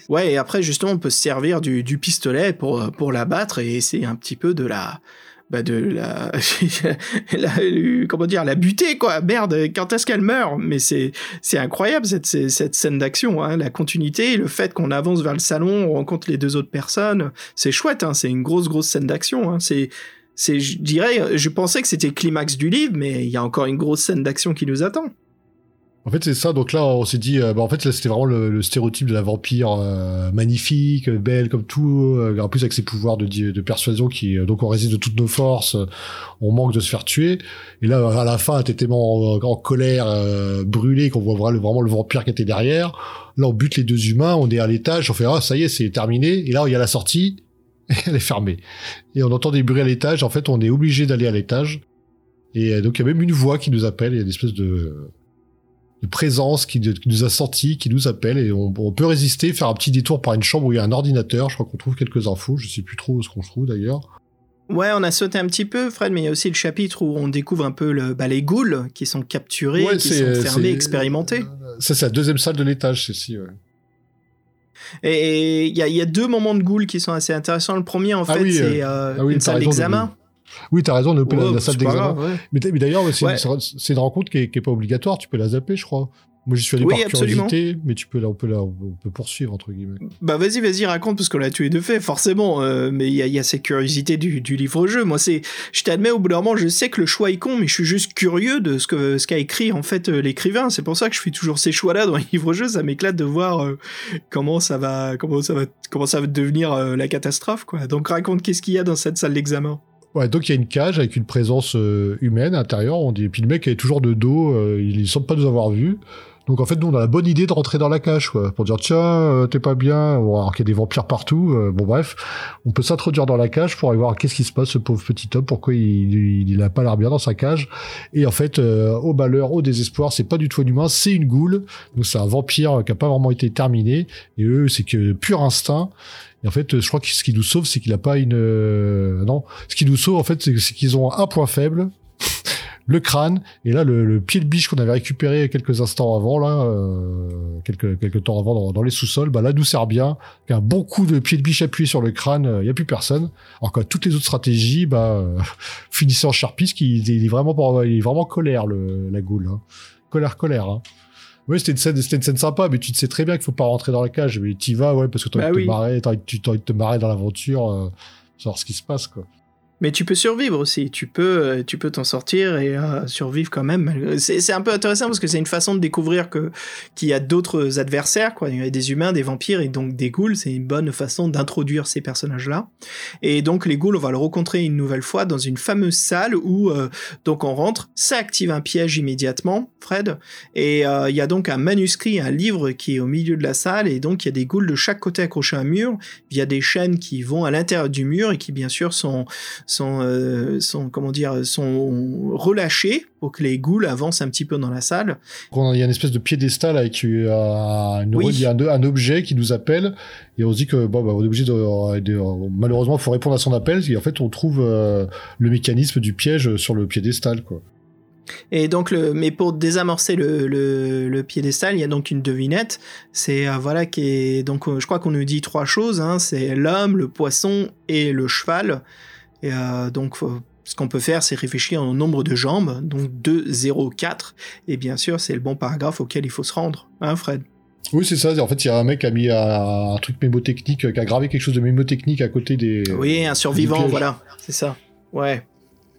ouais et après justement on peut se servir du, pistolet pour pour la battre et c'est un petit peu de la bah de la, la- comment dire la buter quoi merde quand est-ce qu'elle meurt? Mais c'est c'est incroyable cette, cette, scène d'action, hein, la continuité, le fait qu'on avance vers le salon, on rencontre les deux autres personnes, c'est chouette, hein, c'est une grosse grosse scène d'action. Hein, c'est c'est je dirais, je pensais que c'était climax du livre, mais il y a encore une grosse scène d'action qui nous attend. En fait, c'est ça. Donc là, on s'est dit, euh, bah, en fait, là, c'était vraiment le, stéréotype de la vampire euh, magnifique, belle comme tout, euh, en plus avec ses pouvoirs de, de persuasion qui, euh, donc, on résiste de toutes nos forces, on manque de se faire tuer. Et là, à la fin, t'es tellement en, colère, euh, brûlé, qu'on voit vraiment, le vampire qui était derrière. Là, on bute les deux humains, on est à l'étage, on fait, ah, ça y est, c'est terminé. Et là, il y a la sortie, et elle est fermée. Et on entend des bruits à l'étage. En fait, on est obligé d'aller à l'étage. Et donc, il y a même une voix qui nous appelle. Il y a une espèce de, de présence qui, qui nous a senti, qui nous appelle. Et on, on peut résister, faire un petit détour par une chambre où il y a un ordinateur. Je crois qu'on trouve quelques infos. Je sais plus trop ce qu'on trouve d'ailleurs. Ouais, on a sauté un petit peu, Fred, mais il y a aussi le chapitre où on découvre un peu le, bah, les ghouls qui sont capturés, Ouais, qui sont fermés, c'est- expérimentés. Ça, c'est la deuxième salle de l'étage. Ouais. Et il y a, il y a deux moments de ghouls qui sont assez intéressants. Le premier, en Ah fait, oui, c'est euh, euh, ah oui, une salle d'examen. Oui, t'as raison, on est la, Ouais, la salle c'est pas d'examen. ouais. Mais, d'ailleurs, c'est Ouais. une rencontre qui est, qui est pas obligatoire. Tu peux la zapper, je crois. Moi, j'y suis allé Oui, par absolument. curiosité, mais tu peux, la- on peut la, on peut poursuivre entre guillemets. Bah vas-y, vas-y, raconte, parce qu'on l'a les deux fait, forcément. euh, mais il y a, y a ces curiosités du, du livre-jeu. Moi, c'est, je t'admets, au bout d'un moment, je sais que le choix est con, mais je suis juste curieux de ce que ce qu'a écrit en fait euh, l'écrivain. C'est pour ça que je fais toujours ces choix-là dans les livres-jeux. Ça m'éclate de voir euh, comment ça va, comment ça va, comment ça va devenir euh, la catastrophe, quoi. Donc raconte, qu'est-ce qu'il y a dans cette salle d'examen? Ouais, donc il y a une cage avec une présence euh, humaine à l'intérieur. On dit, et puis le mec est toujours de dos. euh, il semble pas nous avoir vus. Donc en fait, nous on a la bonne idée de rentrer dans la cage, quoi, pour dire tiens, euh, t'es pas bien. Bon, alors qu'il y a des vampires partout. euh, bon bref, on peut s'introduire dans la cage pour aller voir qu'est-ce qui se passe, ce pauvre petit homme, pourquoi il, il, il a pas l'air bien dans sa cage. Et en fait, euh, au malheur, au désespoir, c'est pas du tout un humain, c'est une goule. Donc c'est un vampire qui a pas vraiment été terminé. Et eux, c'est que pur instinct. Et en fait, je crois que ce qui nous sauve, c'est qu'il a pas une euh, non. Ce qui nous sauve, en fait, c'est qu'ils ont un point faible, le crâne. Et là, le, pied de biche qu'on avait récupéré quelques instants avant, là, euh, quelques quelques temps avant dans, les sous-sols, bah là, nous sert bien. Qu'un bon coup de pied de biche appuyé sur le crâne, il y a plus personne. Alors que toutes les autres stratégies, bah, euh, finissaient en il est vraiment il est vraiment colère le la goule. Hein. Colère, colère. Hein. Oui, c'était une scène, c'était une scène sympa, mais tu te sais très bien qu'il faut pas rentrer dans la cage. Mais t'y vas, ouais, parce que t'as Bah envie de oui. envie de te marrer dans l'aventure, euh, savoir ce qui se passe, quoi. Mais tu peux survivre aussi, tu peux euh, tu peux t'en sortir et euh, survivre quand même. C'est un peu intéressant parce que c'est une façon de découvrir que qu'il y a d'autres adversaires quoi, il y a des humains, des vampires et donc des ghouls, c'est une bonne façon d'introduire ces personnages-là. Et donc les ghouls, on va le rencontrer une nouvelle fois dans une fameuse salle où euh, donc on rentre, ça active un piège immédiatement, Fred, et il y a donc un manuscrit, un livre qui est au milieu de la salle et donc il y a des ghouls de chaque côté accrochés à un mur via des chaînes qui vont à l'intérieur du mur et qui bien sûr sont sont, euh, sont comment dire sont relâchés pour que les ghouls avancent un petit peu dans la salle. Il y a une espèce de piédestal avec euh, une, Oui. un, un objet qui nous appelle et on se dit que bon, bah, on est obligé de, de- malheureusement, il faut répondre à son appel et en fait on trouve euh, le mécanisme du piège sur le piédestal quoi. Et donc, le, mais pour désamorcer le, le, le piédestal, il y a donc une devinette. C'est euh, voilà qui est donc euh, je crois qu'on nous dit trois choses. Hein, c'est l'homme, le poisson et le cheval. Et euh, donc faut- ce qu'on peut faire, c'est réfléchir au nombre de jambes, donc 2, 0, 4. Et bien sûr, c'est le bon paragraphe auquel il faut se rendre, hein, Fred? Oui, c'est ça. En fait, il y a un mec qui a mis un, un truc mémotechnique, qui a gravé quelque chose de mémotechnique à côté des. Oui, un survivant, voilà, c'est ça. Ouais.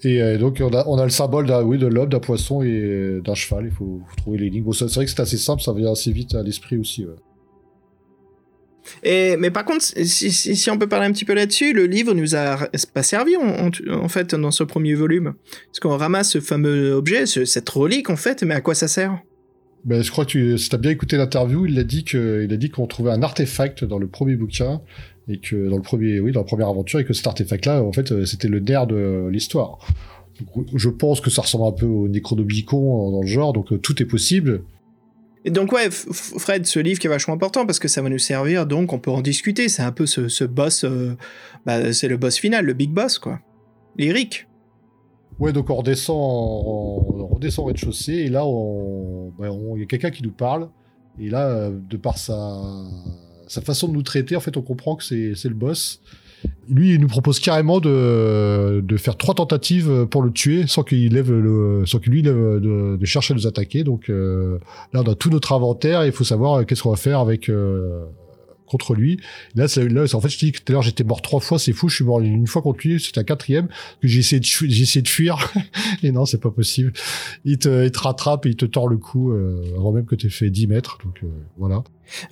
Et euh, donc on a, on a le symbole d'un, oui, de l'homme, d'un poisson et euh, d'un cheval. Il faut, faut trouver les lignes. Bon, c'est vrai que c'est assez simple, ça vient assez vite à l'esprit aussi. ouais. Mais par contre, si, on peut parler un petit peu là-dessus, le livre nous a pas servi en, fait dans ce premier volume. Parce qu'on ramasse ce fameux objet, ce- cette relique en fait, mais à quoi ça sert? Ben, je crois que tu, si t'as bien écouté l'interview, il a dit qu'on trouvait un artefact dans le premier bouquin et que dans le premier, oui, dans la première aventure et que cet artefact-là, en fait, euh, c'était le nerf de l'histoire. Je pense que ça ressemble un peu au Necronomicon euh, dans le genre, donc euh, tout est possible. Donc ouais, Fred, ce livre qui est vachement important parce que ça va nous servir, donc on peut en discuter. C'est un peu ce, boss, euh, bah, c'est le boss final, le big boss quoi. Lyrique. Ouais, donc on redescend, en- on redescend au rez-de-chaussée et là, ben, on- il y a quelqu'un qui nous parle et là, euh, de par sa, sa façon de nous traiter, en fait, on comprend que c'est le boss. Lui, il nous propose carrément de, de faire trois tentatives pour le tuer sans qu'il lève le, sans qu'il lui lève de, de chercher à nous attaquer. Donc euh, là, on a tout notre inventaire et il faut savoir euh, qu'est-ce qu'on va faire avec euh, contre lui. Là, là, en fait, je te dis que tout à l'heure, j'étais mort trois fois, c'est fou. Je suis mort une fois contre lui, c'était un quatrième que j'ai essayé de j'ai essayé de fuir et non, c'est pas possible. Il te, il te rattrape et il te tord le cou euh, avant même que tu aies fait 10 mètres. Donc euh, voilà.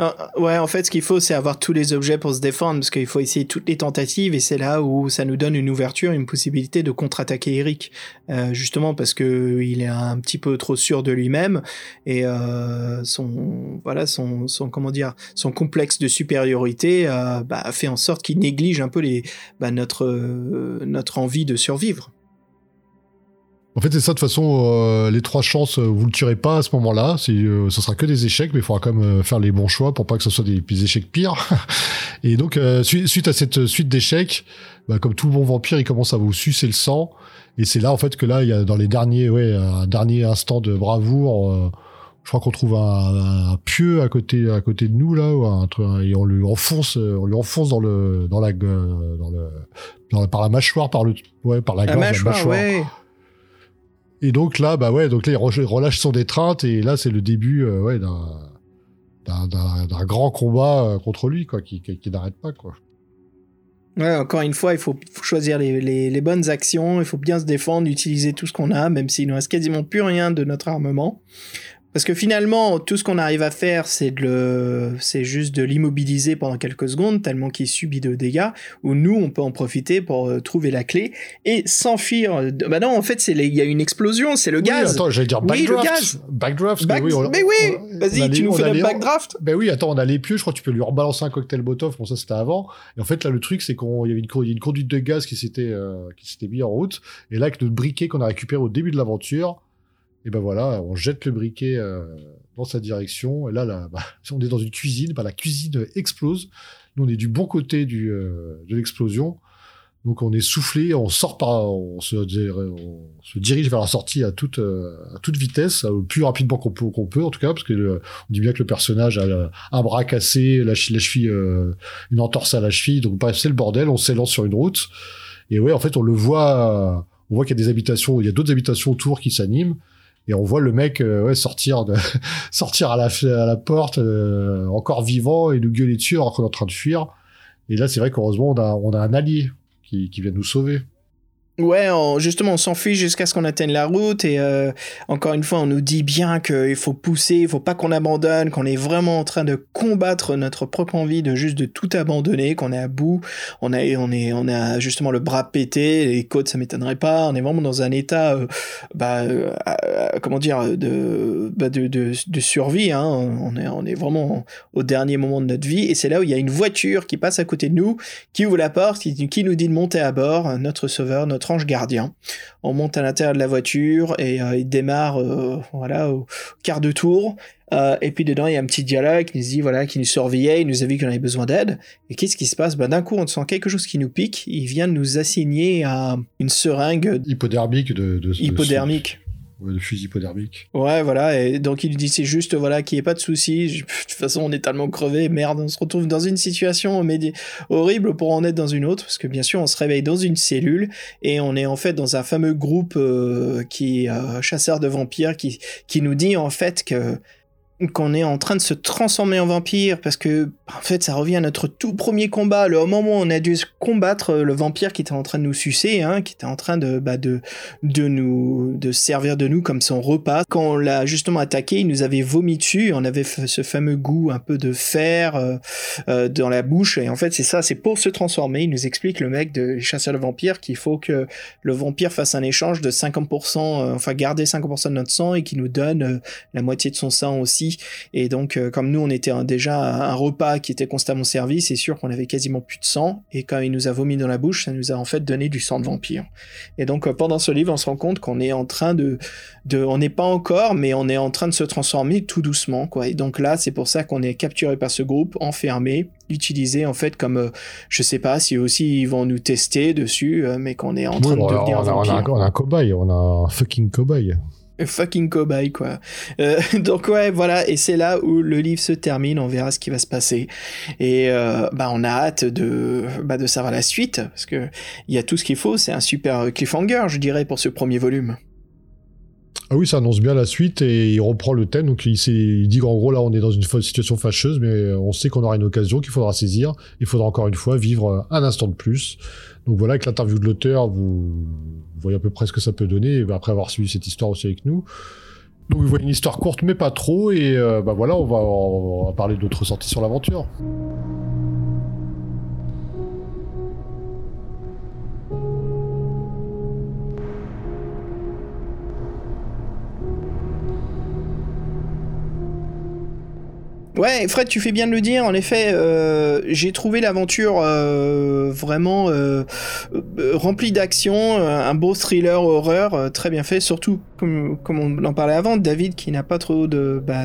Euh, ouais, en fait, ce qu'il faut, c'est avoir tous les objets pour se défendre parce qu'il faut essayer toutes les tentatives et c'est là où ça nous donne une ouverture, une possibilité de contre-attaquer Eric, Euh, justement parce que il est un petit peu trop sûr de lui-même et euh, son voilà son son comment dire son complexe de supériorité bah, fait en sorte qu'il néglige un peu les bah, notre notre envie de survivre. En fait, c'est ça. De toute façon, euh, les trois chances, euh, vous le tuerez pas à ce moment-là. Euh, ça sera que des échecs, mais il faudra quand même faire les bons choix pour pas que ce soit des, des échecs pires. et donc, euh, su- suite à cette suite d'échecs, bah, comme tout bon vampire, il commence à vous sucer le sang. Et c'est là, en fait, que là, il y a dans les derniers, ouais, un dernier instant de bravoure. euh, je crois qu'on trouve un, un pieu à côté, à côté de nous là, ou un truc, et on lui enfonce, on lui enfonce dans le, dans la, dans le, dans la- par la mâchoire, par le, ouais, par la gorge, la mâchoire, mâchoire. ouais. Et donc là, bah ouais, donc il re- relâche son étreinte et là, c'est le début, euh, d'un, grand combat euh, contre lui, quoi, qui, n'arrête pas, quoi. Ouais, encore une fois, il faut, choisir les, les, les bonnes actions, il faut bien se défendre, utiliser tout ce qu'on a, même s'il ne reste quasiment plus rien de notre armement. Parce que finalement, tout ce qu'on arrive à faire, c'est de le, c'est juste de l'immobiliser pendant quelques secondes, tellement qu'il subit de dégâts, ou nous, on peut en profiter pour euh, trouver la clé et s'enfuir. Bah non, en fait, c'est les- il y a une explosion, c'est le Oui, gaz. attends, j'allais dire Oui, le backdraft. gaz. Backdraft, Back- que oui, on- mais oui, on- vas-y, tu les- nous fais le backdraft. Ben oui, attends, on a les pieux, je crois que tu peux lui rebalancer un cocktail Molotov, bon ça c'était avant. Et en fait là le truc c'est qu'on il y avait une, conduite de gaz qui s'était euh, qui s'était mis en route et là avec notre briquet qu'on a récupéré au début de l'aventure, et ben voilà, on jette le briquet euh, dans sa direction et là là bah, on est dans une cuisine, bah, la cuisine explose. Nous on est du bon côté du euh, de l'explosion. Donc on est soufflé, on sort par, on se, dirige vers la sortie à toute, euh, à toute vitesse, le plus rapidement qu'on peut, qu'on peut en tout cas, parce que le- on dit bien que le personnage a un bras cassé, la, la cheville, euh, une entorse à la cheville, donc c'est le bordel. On s'élance sur une route et ouais en fait on le voit, on voit qu'il y a des habitations, il y a d'autres habitations autour qui s'animent. Et on voit le mec euh, ouais, sortir de, sortir à la, à la porte, euh, encore vivant, et nous gueuler dessus alors qu'on est en train de fuir. Et là, c'est vrai qu'heureusement, on a, on a un allié qui, qui vient nous sauver. Ouais, justement, on s'enfuit jusqu'à ce qu'on atteigne la route et euh, encore une fois, on nous dit bien qu'il faut pousser, il faut pas qu'on abandonne, qu'on est vraiment en train de combattre notre propre envie de juste de tout abandonner, qu'on est à bout, on a, on est, on a justement le bras pété, les côtes, ça m'étonnerait pas, on est vraiment dans un état, euh, bah, euh, comment dire, de, bah, de, de, de survie, hein. On est, on est vraiment au dernier moment de notre vie et c'est là où il y a une voiture qui passe à côté de nous, qui ouvre la porte, qui nous dit de monter à bord, notre sauveur, notre ange gardien. On monte à l'intérieur de la voiture et euh, il démarre euh, voilà au quart de tour. Euh, et puis dedans il y a un petit dialogue qui nous dit voilà qui nous surveillait, il nous a vu qu'on avait besoin d'aide. Et qu'est-ce qui se passe? Ben, d'un coup on sent quelque chose qui nous pique. Il vient de nous assigner à une seringue Hypodermique de, de, de- hypodermique. Ouais, de fusil hypodermique. Ouais, voilà, et donc il lui dit c'est juste, voilà, qu'il n'y ait pas de soucis. De toute façon, on est tellement crevé, merde, on se retrouve dans une situation horrible pour en être dans une autre, parce que bien sûr, on se réveille dans une cellule, et on est en fait dans un fameux groupe euh, qui euh, chasseur de vampires, qui nous dit en fait que qu'on est en train de se transformer en vampire parce que en fait ça revient à notre tout premier combat le moment où on a dû combattre euh, le vampire qui était en train de nous sucer hein, qui était en train de bah, de de nous de servir de nous comme son repas. Quand on l'a justement attaqué il nous avait vomi dessus on avait ce fameux goût un peu de fer euh, euh, dans la bouche et en fait c'est ça c'est pour se transformer il nous explique le mec de chasseur de vampires qu'il faut que le vampire fasse un échange de 50% euh, enfin garder 50% de notre sang et qu'il nous donne la moitié de son sang aussi et donc, euh, comme nous, on était un- déjà à un repas qui était constamment servi, c'est sûr qu'on avait quasiment plus de sang. Et quand il nous a vomi dans la bouche, ça nous a en fait donné du sang de vampire. Et donc, euh, pendant ce livre, on se rend compte qu'on est en train de, de, on n'est pas encore, mais on est en train de se transformer tout doucement, quoi. Et donc là, c'est pour ça qu'on est capturé par ce groupe, enfermé, utilisé en fait comme, euh, je sais pas si aussi ils vont nous tester dessus, euh, mais qu'on est en train de on, a, devenir on, a, on, a, vampire. un- on a un cobaye, on a un fucking cobaye. Fucking cobaye quoi. Euh, donc ouais voilà et c'est là où le livre se termine, on verra ce qui va se passer et euh, bah on a hâte de bah, de savoir la suite parce que il y a tout ce qu'il faut, c'est un super cliffhanger je dirais pour ce premier volume. Ah oui, ça annonce bien la suite et il reprend le thème. Donc il, il dit qu'en gros, là, on est dans une situation fâcheuse, mais on sait qu'on aura une occasion qu'il faudra saisir. Il faudra encore une fois vivre un instant de plus. Donc voilà, avec l'interview de l'auteur, vous, voyez à peu près ce que ça peut donner, après avoir suivi cette histoire aussi avec nous. Donc vous voyez une histoire courte, mais pas trop, et euh, bah voilà, on va, on va parler d'autres sorties sur l'aventure. Ouais, Fred, tu fais bien de le dire. En effet, euh, j'ai trouvé l'aventure euh, vraiment euh, euh, remplie d'action, un beau thriller horreur très bien fait. Surtout, comme, on en parlait avant, David qui n'a pas trop de, bah,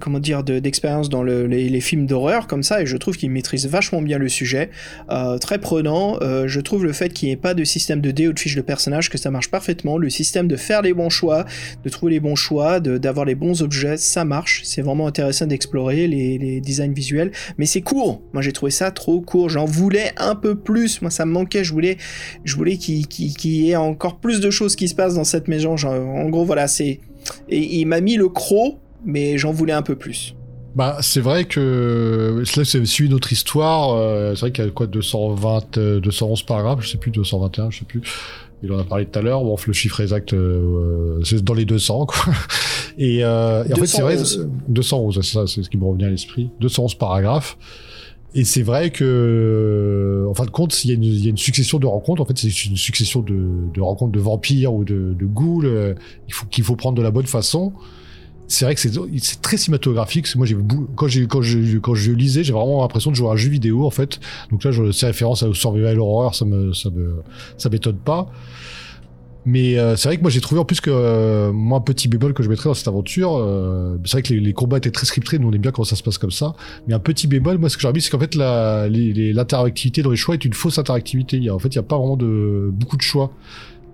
comment dire, de- d'expérience dans le- les, films d'horreur comme ça, et je trouve qu'il maîtrise vachement bien le sujet. Euh, très prenant. Euh, je trouve le fait qu'il n'y ait pas de système de dés ou de fiches de personnage que ça marche parfaitement. Le système de faire les bons choix, de trouver les bons choix, d'avoir les bons objets, ça marche. C'est vraiment intéressant d'explorer les, designs visuels. Mais c'est court. Moi, j'ai trouvé ça trop court. J'en voulais un peu plus. Moi, ça me manquait. Je voulais, je voulais qu'il y ait encore plus de choses qui se passent dans cette maison. En gros, voilà, c'est. Et il m'a mis le croc, mais j'en voulais un peu plus. Bah, c'est vrai que là, c'est suivi notre histoire. euh, c'est vrai qu'il y a quoi, 220, euh, 211 paragraphes, je sais plus, 221, je sais plus. Il en a parlé tout à l'heure. Bon, le chiffre exact, euh, c'est dans les 200, quoi. Et, euh, et en fait, c'est vrai, 211. euh, 211, c'est ça, c'est ce qui me revient à l'esprit. 211 paragraphes. Et c'est vrai que, en fin de compte, il y, a une, y a une succession de rencontres. En fait, c'est une succession de, de rencontres de vampires ou de, de ghouls. euh, Il faut qu'il faut prendre de la bonne façon. C'est vrai que c'est très cinématographique. Moi, j'ai quand quand je quand je lisais, j'ai vraiment l'impression de jouer à un jeu vidéo en fait. Donc là, je, ces références au survival horror, ça me ça me ça m'étonne pas. Mais euh, c'est vrai que moi j'ai trouvé en plus que euh, moi un petit bémol que je mettrais dans cette aventure, euh, c'est vrai que les, les combats étaient très scriptés, nous on aime bien quand ça se passe comme ça. Mais un petit bémol, moi ce que j'aurais mis, c'est qu'en fait l'interactivité dans les choix est une fausse interactivité. Il y a, en fait, il y a pas vraiment de beaucoup de choix.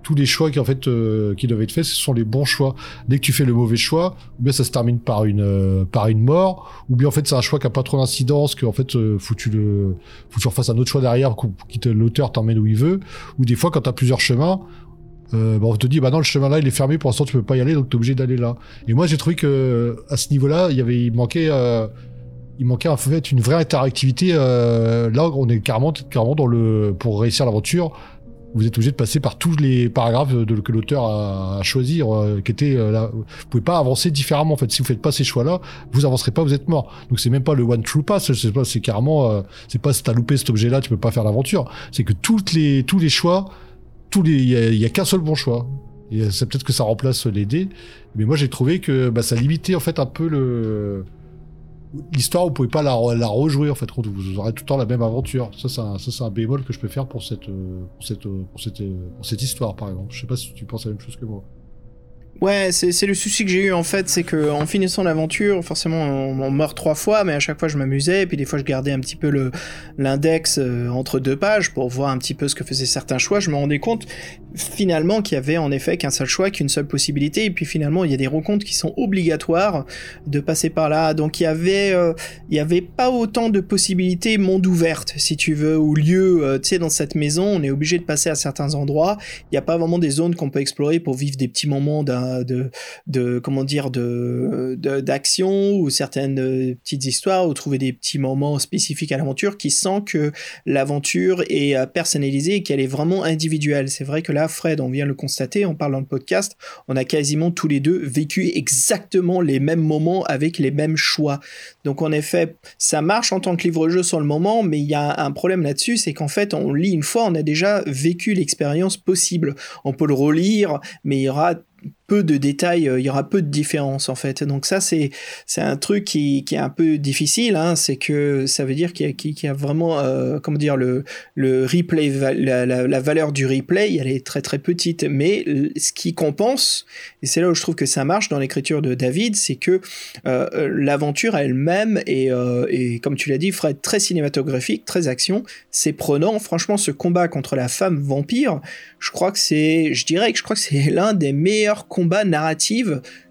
Tous les choix qui en fait euh, qui doivent être faits, ce sont les bons choix. Dès que tu fais le mauvais choix, ou bien ça se termine par une euh, par une mort, ou bien en fait c'est un choix qui a pas trop d'incidence, que en fait euh, faut tu le faut que tu refasses un autre choix derrière qui te l'auteur t'emmène où il veut. Ou des fois quand t'as plusieurs chemins, euh, bah, on te dit bah non le chemin là il est fermé pour l'instant tu peux pas y aller donc t'es obligé d'aller là et moi j'ai trouvé que à ce niveau là il y avait il manquait euh, il manquait en fait une vraie interactivité euh, là on est carrément carrément dans le pour réussir l'aventure vous êtes obligé de passer par tous les paragraphes de, que l'auteur a, a choisi, euh, qui étaient euh, là. Vous pouvez pas avancer différemment. En fait, si vous faites pas ces choix-là, vous avancerez pas, vous êtes mort. Donc c'est même pas le one true pass. C'est pas, c'est carrément, euh, c'est pas si t'as loupé cet objet-là, tu peux pas faire l'aventure. C'est que toutes les, tous les choix, tous les, il y a, a qu'un seul bon choix. Euh, c'est peut-être que ça remplace les dés, mais moi j'ai trouvé que bah, ça limitait en fait un peu le l'histoire. Vous pouvez pas la, la rejouer en fait. Vous aurez tout le temps la même aventure. Ça c'est un, ça c'est un bémol que je peux faire pour cette euh, pour cette euh, pour cette pour cette histoire par exemple. Je sais pas si tu penses la même chose que moi. Ouais, c'est le souci que j'ai eu en fait, c'est que en finissant l'aventure, forcément on, on meurt trois fois, mais à chaque fois je m'amusais, et puis des fois je gardais un petit peu le l'index euh, entre deux pages pour voir un petit peu ce que faisaient certains choix. Je me rendais compte finalement qu'il y avait en effet qu'un seul choix, qu'une seule possibilité, et puis finalement il y a des rencontres qui sont obligatoires de passer par là. Donc il y avait euh, il y avait pas autant de possibilités monde ouverte, si tu veux, ou lieu. euh, tu sais, dans cette maison, on est obligé de passer à certains endroits. Il n'y a pas vraiment des zones qu'on peut explorer pour vivre des petits moments d'un de, de comment dire de de- d'action ou certaines euh, petites histoires ou trouver des petits moments spécifiques à l'aventure qui sent que l'aventure est euh, personnalisée et qu'elle est vraiment individuelle. C'est vrai que là, Fred, on vient le constater, on parle dans le podcast, on a quasiment tous les deux vécu exactement les mêmes moments avec les mêmes choix. Donc en effet, ça marche en tant que livre-jeu sur le moment, mais il y a un problème là-dessus, c'est qu'en fait, on lit une fois, on a déjà vécu l'expérience possible. On peut le relire, mais il y aura peu de détails, euh, il y aura peu de différences en fait. Donc ça c'est c'est un truc qui, est un peu difficile, hein, c'est que ça veut dire qu'il y a, vraiment euh, comment dire le le replay la, valeur du replay, elle est très très petite, mais ce qui compense et c'est là où je trouve que ça marche dans l'écriture de David, c'est que euh, l'aventure elle-même est, euh, comme tu l'as dit, Fred, très cinématographique, très action, c'est prenant. Franchement, ce combat contre la femme vampire, je crois que c'est, je dirais que je crois que c'est l'un des meilleurs narratifs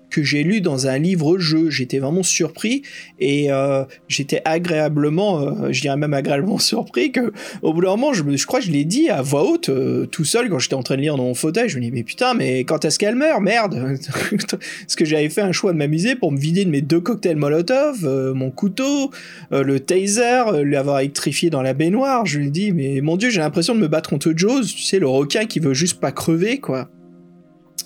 que j'ai lu dans un livre-jeu. J'étais vraiment surpris et euh, j'étais agréablement, euh, je dirais même agréablement surpris que au bout d'un moment, je, me, crois que je l'ai dit à voix haute, euh, tout seul, quand j'étais en train de lire dans mon fauteuil, je me dis mais putain, mais quand est-ce qu'elle meurt, merde Parce que j'avais fait un choix de m'amuser pour me vider de mes deux cocktails Molotov, mon couteau, le taser, l'avoir électrifié dans la baignoire. Je lui ai dit mais mon dieu, j'ai l'impression de me battre contre Jaws, tu sais, le requin qui veut juste pas crever, quoi.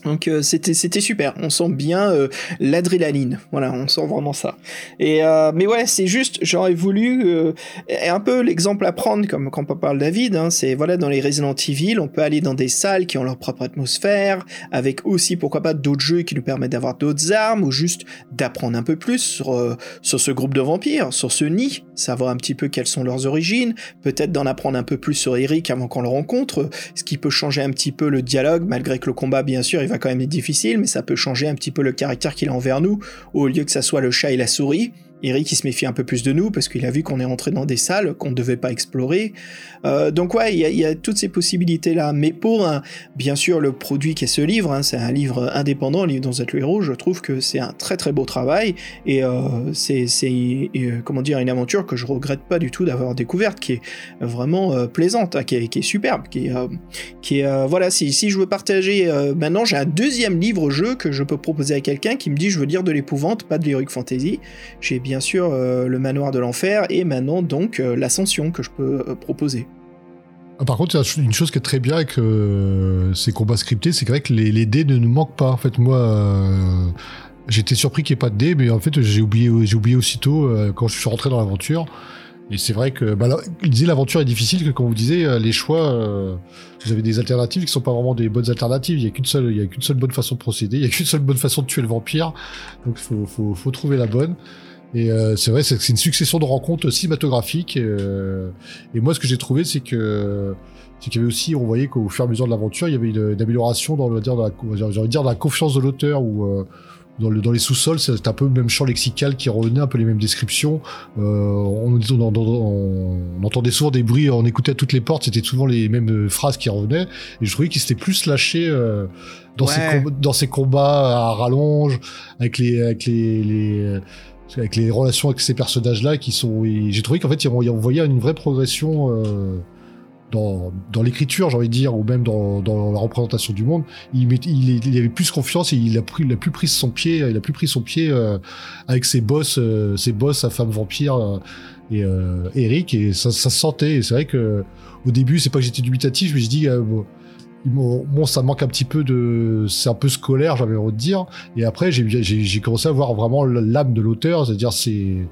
Donc euh, c'était c'était super, on sent bien euh, l'adrénaline, voilà, on sent vraiment ça. Et euh, mais ouais, c'est juste, j'aurais voulu et un peu l'exemple à prendre comme quand on parle David, hein, c'est voilà dans les Resident Evil, on peut aller dans des salles qui ont leur propre atmosphère, avec aussi pourquoi pas d'autres jeux qui nous permettent d'avoir d'autres armes ou juste d'apprendre un peu plus sur sur ce groupe de vampires, sur ce nid, savoir un petit peu quelles sont leurs origines, peut-être d'en apprendre un peu plus sur Eric avant qu'on le rencontre, ce qui peut changer un petit peu le dialogue, malgré que le combat, bien sûr, va quand même être difficile, mais ça peut changer un petit peu le caractère qu'il a envers nous, au lieu que ça soit le chat et la souris. Eric, il se méfie un peu plus de nous parce qu'il a vu qu'on est entré dans des salles qu'on ne devait pas explorer. Euh, donc ouais, il y, a- toutes ces possibilités-là. Mais pour un, bien sûr, le produit qui est ce livre, hein, c'est un livre indépendant, un livre dans le héros, je trouve que c'est un très très beau travail et euh, c'est, euh, comment dire, une aventure que je regrette pas du tout d'avoir découverte, qui est vraiment plaisante, hein, qui, est, superbe, qui est, voilà, si, je veux partager, maintenant j'ai un deuxième livre-jeu que je peux proposer à quelqu'un qui me dit je veux lire de l'épouvante, pas de l'heroic fantasy. J'ai bien sûr euh, le manoir de l'enfer et maintenant donc euh, l'ascension que je peux euh, proposer. Ah, Par contre, une chose qui est très bien avec ces combats scriptés, c'est vrai que les, dés ne nous manquent pas. En fait, moi, j'étais surpris qu'il n'y ait pas de dés, mais en fait, j'ai oublié, aussitôt quand je suis rentré dans l'aventure. Et c'est vrai que, bah, là, l'aventure est difficile, que quand vous disiez les choix, vous avez des alternatives qui sont pas vraiment des bonnes alternatives. Il y a qu'une seule, bonne façon de procéder, il y a qu'une seule bonne façon de tuer le vampire. Donc, faut, faut, faut trouver la bonne. Et euh, c'est vrai, c'est une succession de rencontres cinématographiques. euh, et moi, ce que j'ai trouvé, c'est que c'est qu'il y avait aussi, on voyait qu'au fur et à mesure de l'aventure, il y avait une, une amélioration dans, dire, dans la, j'ai envie de dire, dans la confiance de l'auteur ou euh, dans, le, dans les sous-sols, c'est un peu le même champ lexical qui revenait, un peu les mêmes descriptions. Euh, on, on, on, on entendait souvent des bruits, on écoutait à toutes les portes, c'était souvent les mêmes phrases qui revenaient. Et je trouvais qu'il s'était plus lâché euh, dans, Ouais. ses com- dans ses combats à rallonge, avec les, avec les, les avec les relations avec ces personnages-là qui sont. J'ai trouvé qu'en fait, on, on voyait une vraie progression euh, dans, dans l'écriture, j'ai envie de dire, ou même dans, dans la représentation du monde. Il, met- il, il avait plus confiance et il a, pris, il a plus pris son pied, il a plus pris son pied euh, avec ses boss, euh, ses boss à femme vampire euh, et euh, Eric, et ça, ça se sentait. C'est vrai que au début, c'est pas que j'étais dubitatif, mais je dis. euh, bon, ils bon, ça manque un petit peu de, c'est un peu scolaire, j'avais envie de dire. Et après, j'ai, commencé à voir vraiment l'âme de l'auteur, c'est-à-dire ses,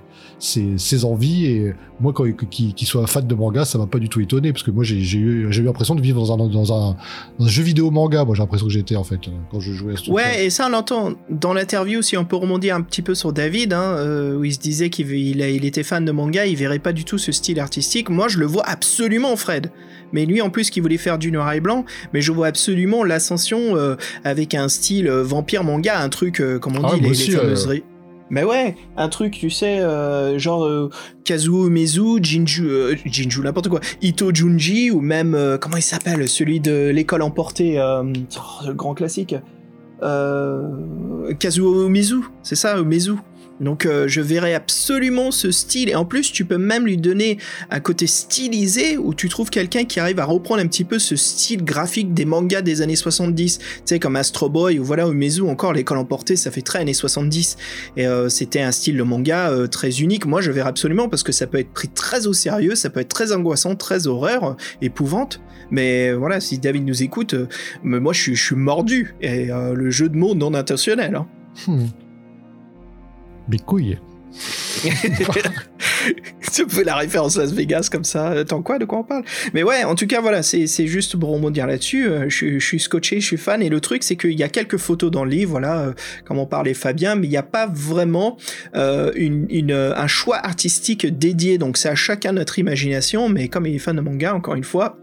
envies. Et moi, quand, qu'il, soit fan de manga, ça m'a pas du tout étonné, parce que moi, j'ai, eu, l'impression de vivre dans un, jeu vidéo manga. Moi, j'ai l'impression que j'étais en fait quand je jouais à ce. Ouais, et ça on l'entend dans l'interview, si on peut remonter un petit peu sur David, hein, euh, où il se disait qu'il était fan de manga, il verrait pas du tout ce style artistique. Moi, je le vois absolument, Fred. Mais lui, en plus, qui voulait faire du noir et blanc, mais je vois absolument l'ascension euh, avec un style euh, vampire manga, un truc, euh, comme on Ah, dit, les, les aussi, fameuses Mais ouais, un truc, tu sais, euh, genre euh, Kazuo Umezu, Jinju, euh, Jinju, n'importe quoi, Ito Junji, ou même, comment il s'appelle, celui de l'école emportée, oh, le grand classique, Kazuo Umezu, c'est ça, Umezu? Donc euh, je verrais absolument ce style et en plus tu peux même lui donner un côté stylisé où tu trouves quelqu'un qui arrive à reprendre un petit peu ce style graphique des mangas des années 70, tu sais comme Astro Boy ou voilà Umezu encore l'école emportée ça fait très années 70 et euh, c'était un style de manga euh, très unique. Moi je verrais absolument parce que ça peut être pris très au sérieux, ça peut être très angoissant, très horreur, épouvante. Mais voilà si David nous écoute, moi je suis, mordu et le jeu de mots non intentionnel. hein. Hmm. Des couilles. tu fais la référence Las Vegas comme ça. Attends quoi De quoi on parle? Mais ouais, en tout cas, voilà, c'est juste pour rebondir là-dessus. Euh, Je, suis- scotché, je suis fan. Et le truc, c'est qu'il y a quelques photos dans le livre, voilà, euh, comme on parlait Fabien, mais il n'y a pas vraiment euh, une, un choix artistique dédié. Donc c'est à chacun notre imagination. Mais comme il est fan de manga, encore une fois,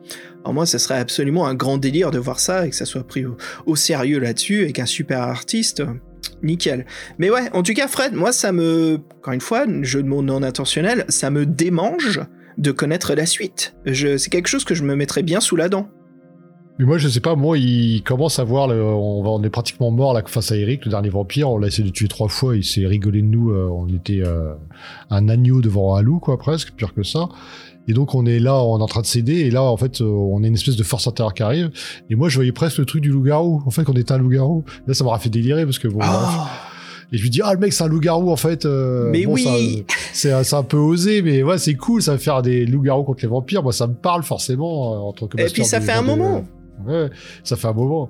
alors moi, ça serait absolument un grand délire de voir ça et que ça soit pris au, au sérieux là-dessus avec un super artiste. Nickel. Mais ouais, en tout cas, Fred, moi, ça me, encore une fois, jeu de mots non intentionnel, ça me démange de connaître la suite. C'est quelque chose que je me mettrais bien sous la dent. Mais moi, je sais pas, moi, il commence à voir, on est pratiquement mort là face à Eric, le dernier vampire. On l'a essayé de tuer trois fois, il s'est rigolé de nous. euh, on était euh, un agneau devant un loup, quoi, presque, pire que ça. Et donc, on est là, on est en train de céder. Et là, en fait, euh, on a une espèce de force intérieure qui arrive. Et moi, je voyais presque le truc du loup-garou. En fait, qu'on était un loup-garou. Là, ça m'aura fait délirer parce que bon. bref. Et je lui dis, ah, le mec, c'est un loup-garou, en fait. euh, Mais bon, oui. ça- C'est un peu osé, mais ouais, c'est cool, ça va faire des loups-garous contre les vampires. Moi, ça me parle forcément euh, en tant que Et puis ça fait un moment. Ouais, ça fait un moment.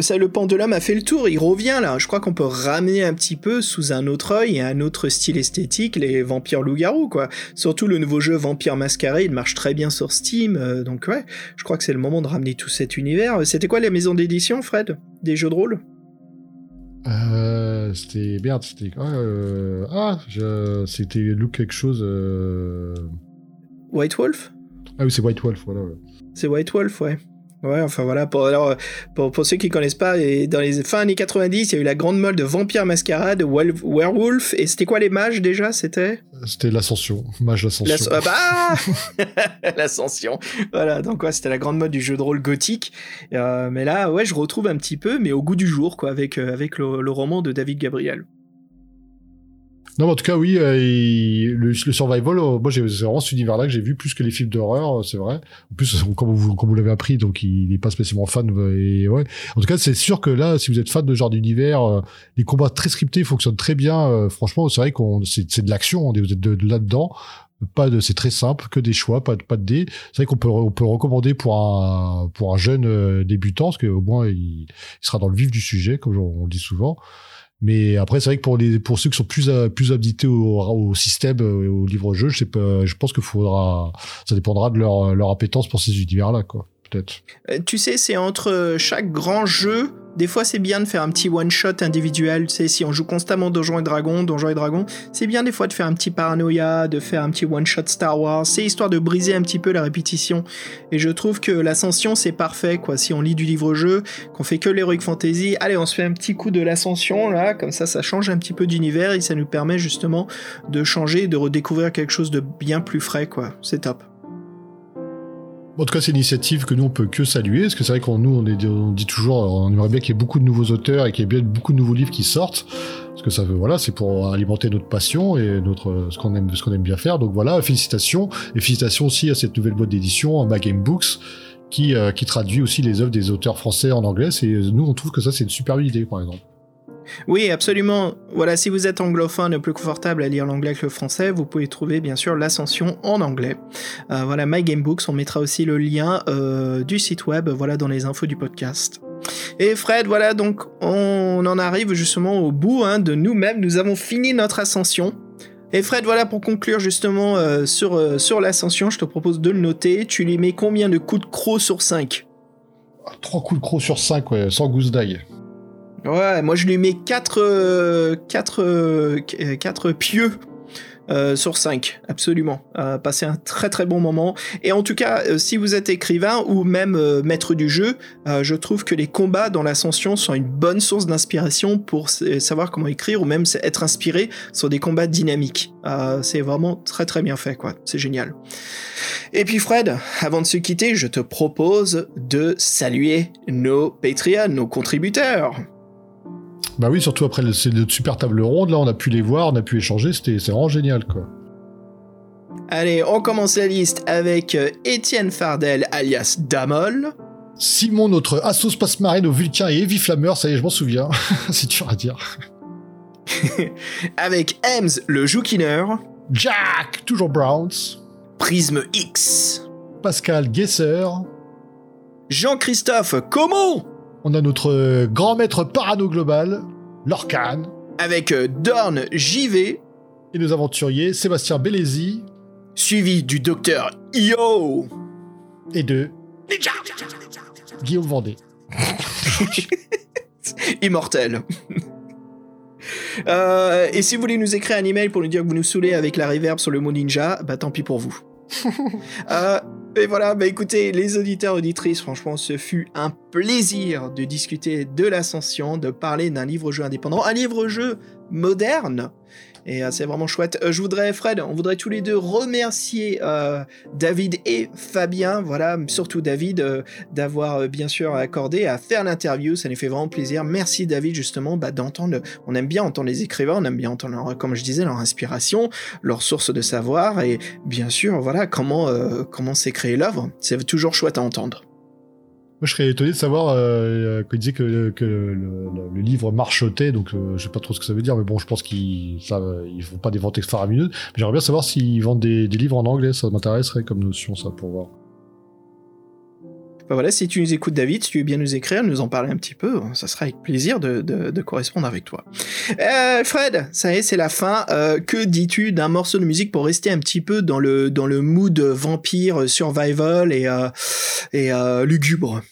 Ça, le pendulum a fait le tour, il revient là. Je crois qu'on peut ramener un petit peu sous un autre œil et un autre style esthétique les vampires loups-garous, quoi. Surtout le nouveau jeu Vampire Masquerade marche très bien sur Steam, euh, donc ouais, je crois que c'est le moment de ramener tout cet univers. C'était quoi la maison d'édition, Fred? Des jeux de rôle? Euh, c'était merde, c'était euh, Ah, je... c'était Look quelque chose. White Wolf? Ah oui, c'est White Wolf, voilà. ouais. C'est White Wolf, ouais. Ouais, enfin voilà, pour, alors, pour, pour ceux qui connaissent pas, dans les fins années 90, il y a eu la grande mode de Vampire Masquerade, Wel- Werewolf, et c'était quoi les mages déjà C'était? C'était l'Ascension, Mage l'Ascension. L'as- ah bah L'ascension. Voilà, donc ouais, c'était la grande mode du jeu de rôle gothique. Euh, mais là, ouais, je retrouve un petit peu, mais au goût du jour, quoi, avec, euh, avec le, le roman de David Gabriel. Non, mais en tout cas, oui, euh, le, le survival, euh, moi, c'est vraiment cet univers-là que j'ai vu plus que les films d'horreur, euh, c'est vrai. En plus, comme vous, comme vous l'avez appris, donc il n'est pas spécialement fan. Et ouais. En tout cas, c'est sûr que là, si vous êtes fan de ce genre d'univers, euh, les combats très scriptés fonctionnent très bien. euh, franchement, c'est vrai qu'on c'est de l'action, vous êtes de, de là-dedans. Pas de, c'est très simple, que des choix, pas de, pas de dés. C'est vrai qu'on peut, on peut recommander pour un, pour un jeune débutant, parce qu'au moins il, il sera dans le vif du sujet, comme on, on le dit souvent. Mais après, c'est vrai que pour les, pour ceux qui sont plus, euh, plus habités au, au système, euh, au livre-jeu, je sais pas, je pense qu'il faudra, ça dépendra de leur, leur appétence pour ces univers-là, quoi. Peut-être. Euh, tu sais, c'est entre chaque grand jeu. Des fois, c'est bien de faire un petit one-shot individuel. Tu si on joue constamment Donjons et Dragons, Donjons et Dragons, c'est bien des fois de faire un petit Paranoia, de faire un petit one-shot Star Wars. C'est histoire de briser un petit peu la répétition. Et je trouve que l'Ascension, c'est parfait, quoi. Si on lit du livre-jeu, qu'on fait que l'Heroic Fantasy, allez, on se fait un petit coup de l'Ascension, là. Comme ça, ça change un petit peu d'univers et ça nous permet justement de changer, de redécouvrir quelque chose de bien plus frais, quoi. C'est top. En tout cas, c'est une initiative que nous, on peut que saluer, parce que c'est vrai qu'on nous, on, dit toujours, on aimerait bien qu'il y ait beaucoup de nouveaux auteurs et qu'il y ait bien beaucoup de nouveaux livres qui sortent, parce que ça veut, voilà, c'est pour alimenter notre passion et notre, ce qu'on aime, ce qu'on aime bien faire. Donc voilà, félicitations, et félicitations aussi à cette nouvelle boîte d'édition, Ma Game Books, qui, euh, qui traduit aussi les œuvres des auteurs français en anglais. Et nous, on trouve que ça, c'est une super idée, par exemple. Oui, absolument. Voilà, si vous êtes anglophone plus confortable à lire l'anglais que le français, vous pouvez trouver bien sûr l'Ascension en anglais. Euh, voilà, My Game Books, on mettra aussi le lien euh, du site web, voilà, dans les infos du podcast. Et Fred, voilà, donc on en arrive justement au bout hein, de nous-mêmes. Nous avons fini notre ascension. Et Fred, voilà, pour conclure justement euh, sur, sur l'ascension, je te propose de le noter. Tu lui mets combien de coups de croc sur 5 Trois coups de croc sur 5, ouais, sans gousse d'ail. Ouais, moi je lui mets 4 4 4 pieux euh, sur 5, absolument. Euh, passer un très très bon moment. Et en tout cas, euh, si vous êtes écrivain ou même euh, maître du jeu, je trouve que les combats dans l'ascension sont une bonne source d'inspiration pour savoir comment écrire ou même être inspiré sur des combats dynamiques. C'est vraiment très très bien fait, quoi. C'est génial. Et puis Fred, avant de se quitter, je te propose de saluer nos Patreons, nos contributeurs. Bah oui, surtout après notre super table ronde, là, on a pu les voir, on a pu échanger, c'était vraiment génial, quoi. Allez, on commence la liste avec euh, Étienne Fardel alias Damol. Simon, notre Assos Passe-Marine au Vulcain et Heavy Flammer, ça y est, je m'en souviens. c'est dur à dire. avec Ems le Joukiner, Jack, toujours Browns. Prisme X, Pascal Guesser. Jean-Christophe Como, On a notre euh, grand maître parano global, Lorcan. avec euh, Dorn JV, Et nos aventuriers, Sébastien Bellesi suivi du docteur Io. et de Guillaume Vendée. Immortel. Euh, et si vous voulez nous écrire un email pour nous dire que vous nous saoulez avec la reverb sur le mot ninja, bah tant pis pour vous. Euh, et voilà, bah écoutez, les auditeurs, auditrices, franchement, ce fut un plaisir de discuter de l'ascension, de parler d'un livre-jeu indépendant, un livre-jeu moderne. Et euh, c'est vraiment chouette. Euh, je voudrais, Fred, on voudrait tous les deux remercier euh, David et Fabien, voilà, surtout David, d'avoir bien sûr accordé à faire l'interview. Ça nous fait vraiment plaisir. Merci David, justement, bah, d'entendre. On aime bien entendre les écrivains, on aime bien entendre, leur- comme je disais, leur inspiration, leur source de savoir et bien sûr, voilà, comment, comment s'est créée l'œuvre. C'est toujours chouette à entendre. Moi, je serais étonné de savoir euh, qu'il disait que, le, livre marchotait, donc euh, je sais pas trop ce que ça veut dire, mais bon, je pense qu'ils ça, ils font pas des ventes faramineuses. Mais j'aimerais bien savoir s'ils vendent des, livres en anglais, ça m'intéresserait comme notion, ça, pour voir. Bah voilà, si tu nous écoutes, David, si tu veux bien nous écrire, nous en parler un petit peu, ça sera avec plaisir de, correspondre avec toi. Euh, Fred, ça y est, c'est la fin. Euh, que dis-tu d'un morceau de musique pour rester un petit peu dans le, dans le mood vampire, survival et, euh, euh, lugubre?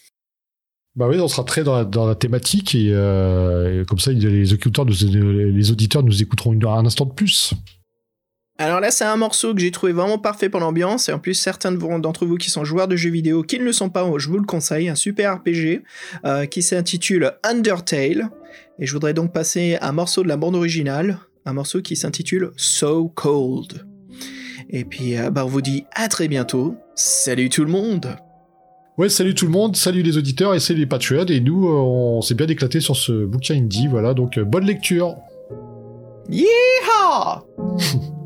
Bah oui, on sera très dans la, thématique et, euh, et comme ça, les auditeurs nous, les auditeurs nous écouteront un instant de plus. Alors là, c'est un morceau que j'ai trouvé vraiment parfait pour l'ambiance, et en plus, certains d'entre vous qui sont joueurs de jeux vidéo, qui ne le sont pas, je vous le conseille, un super RPG euh, qui s'intitule Undertale. Et je voudrais donc passer un morceau de la bande originale, un morceau qui s'intitule So Cold. Et puis, euh, bah, on vous dit à très bientôt. Salut tout le monde Ouais, salut tout le monde, salut les auditeurs et salut les patriotes. Et nous, euh, on s'est bien éclaté sur ce bouquin indie, voilà, donc euh, bonne lecture. Yeehaw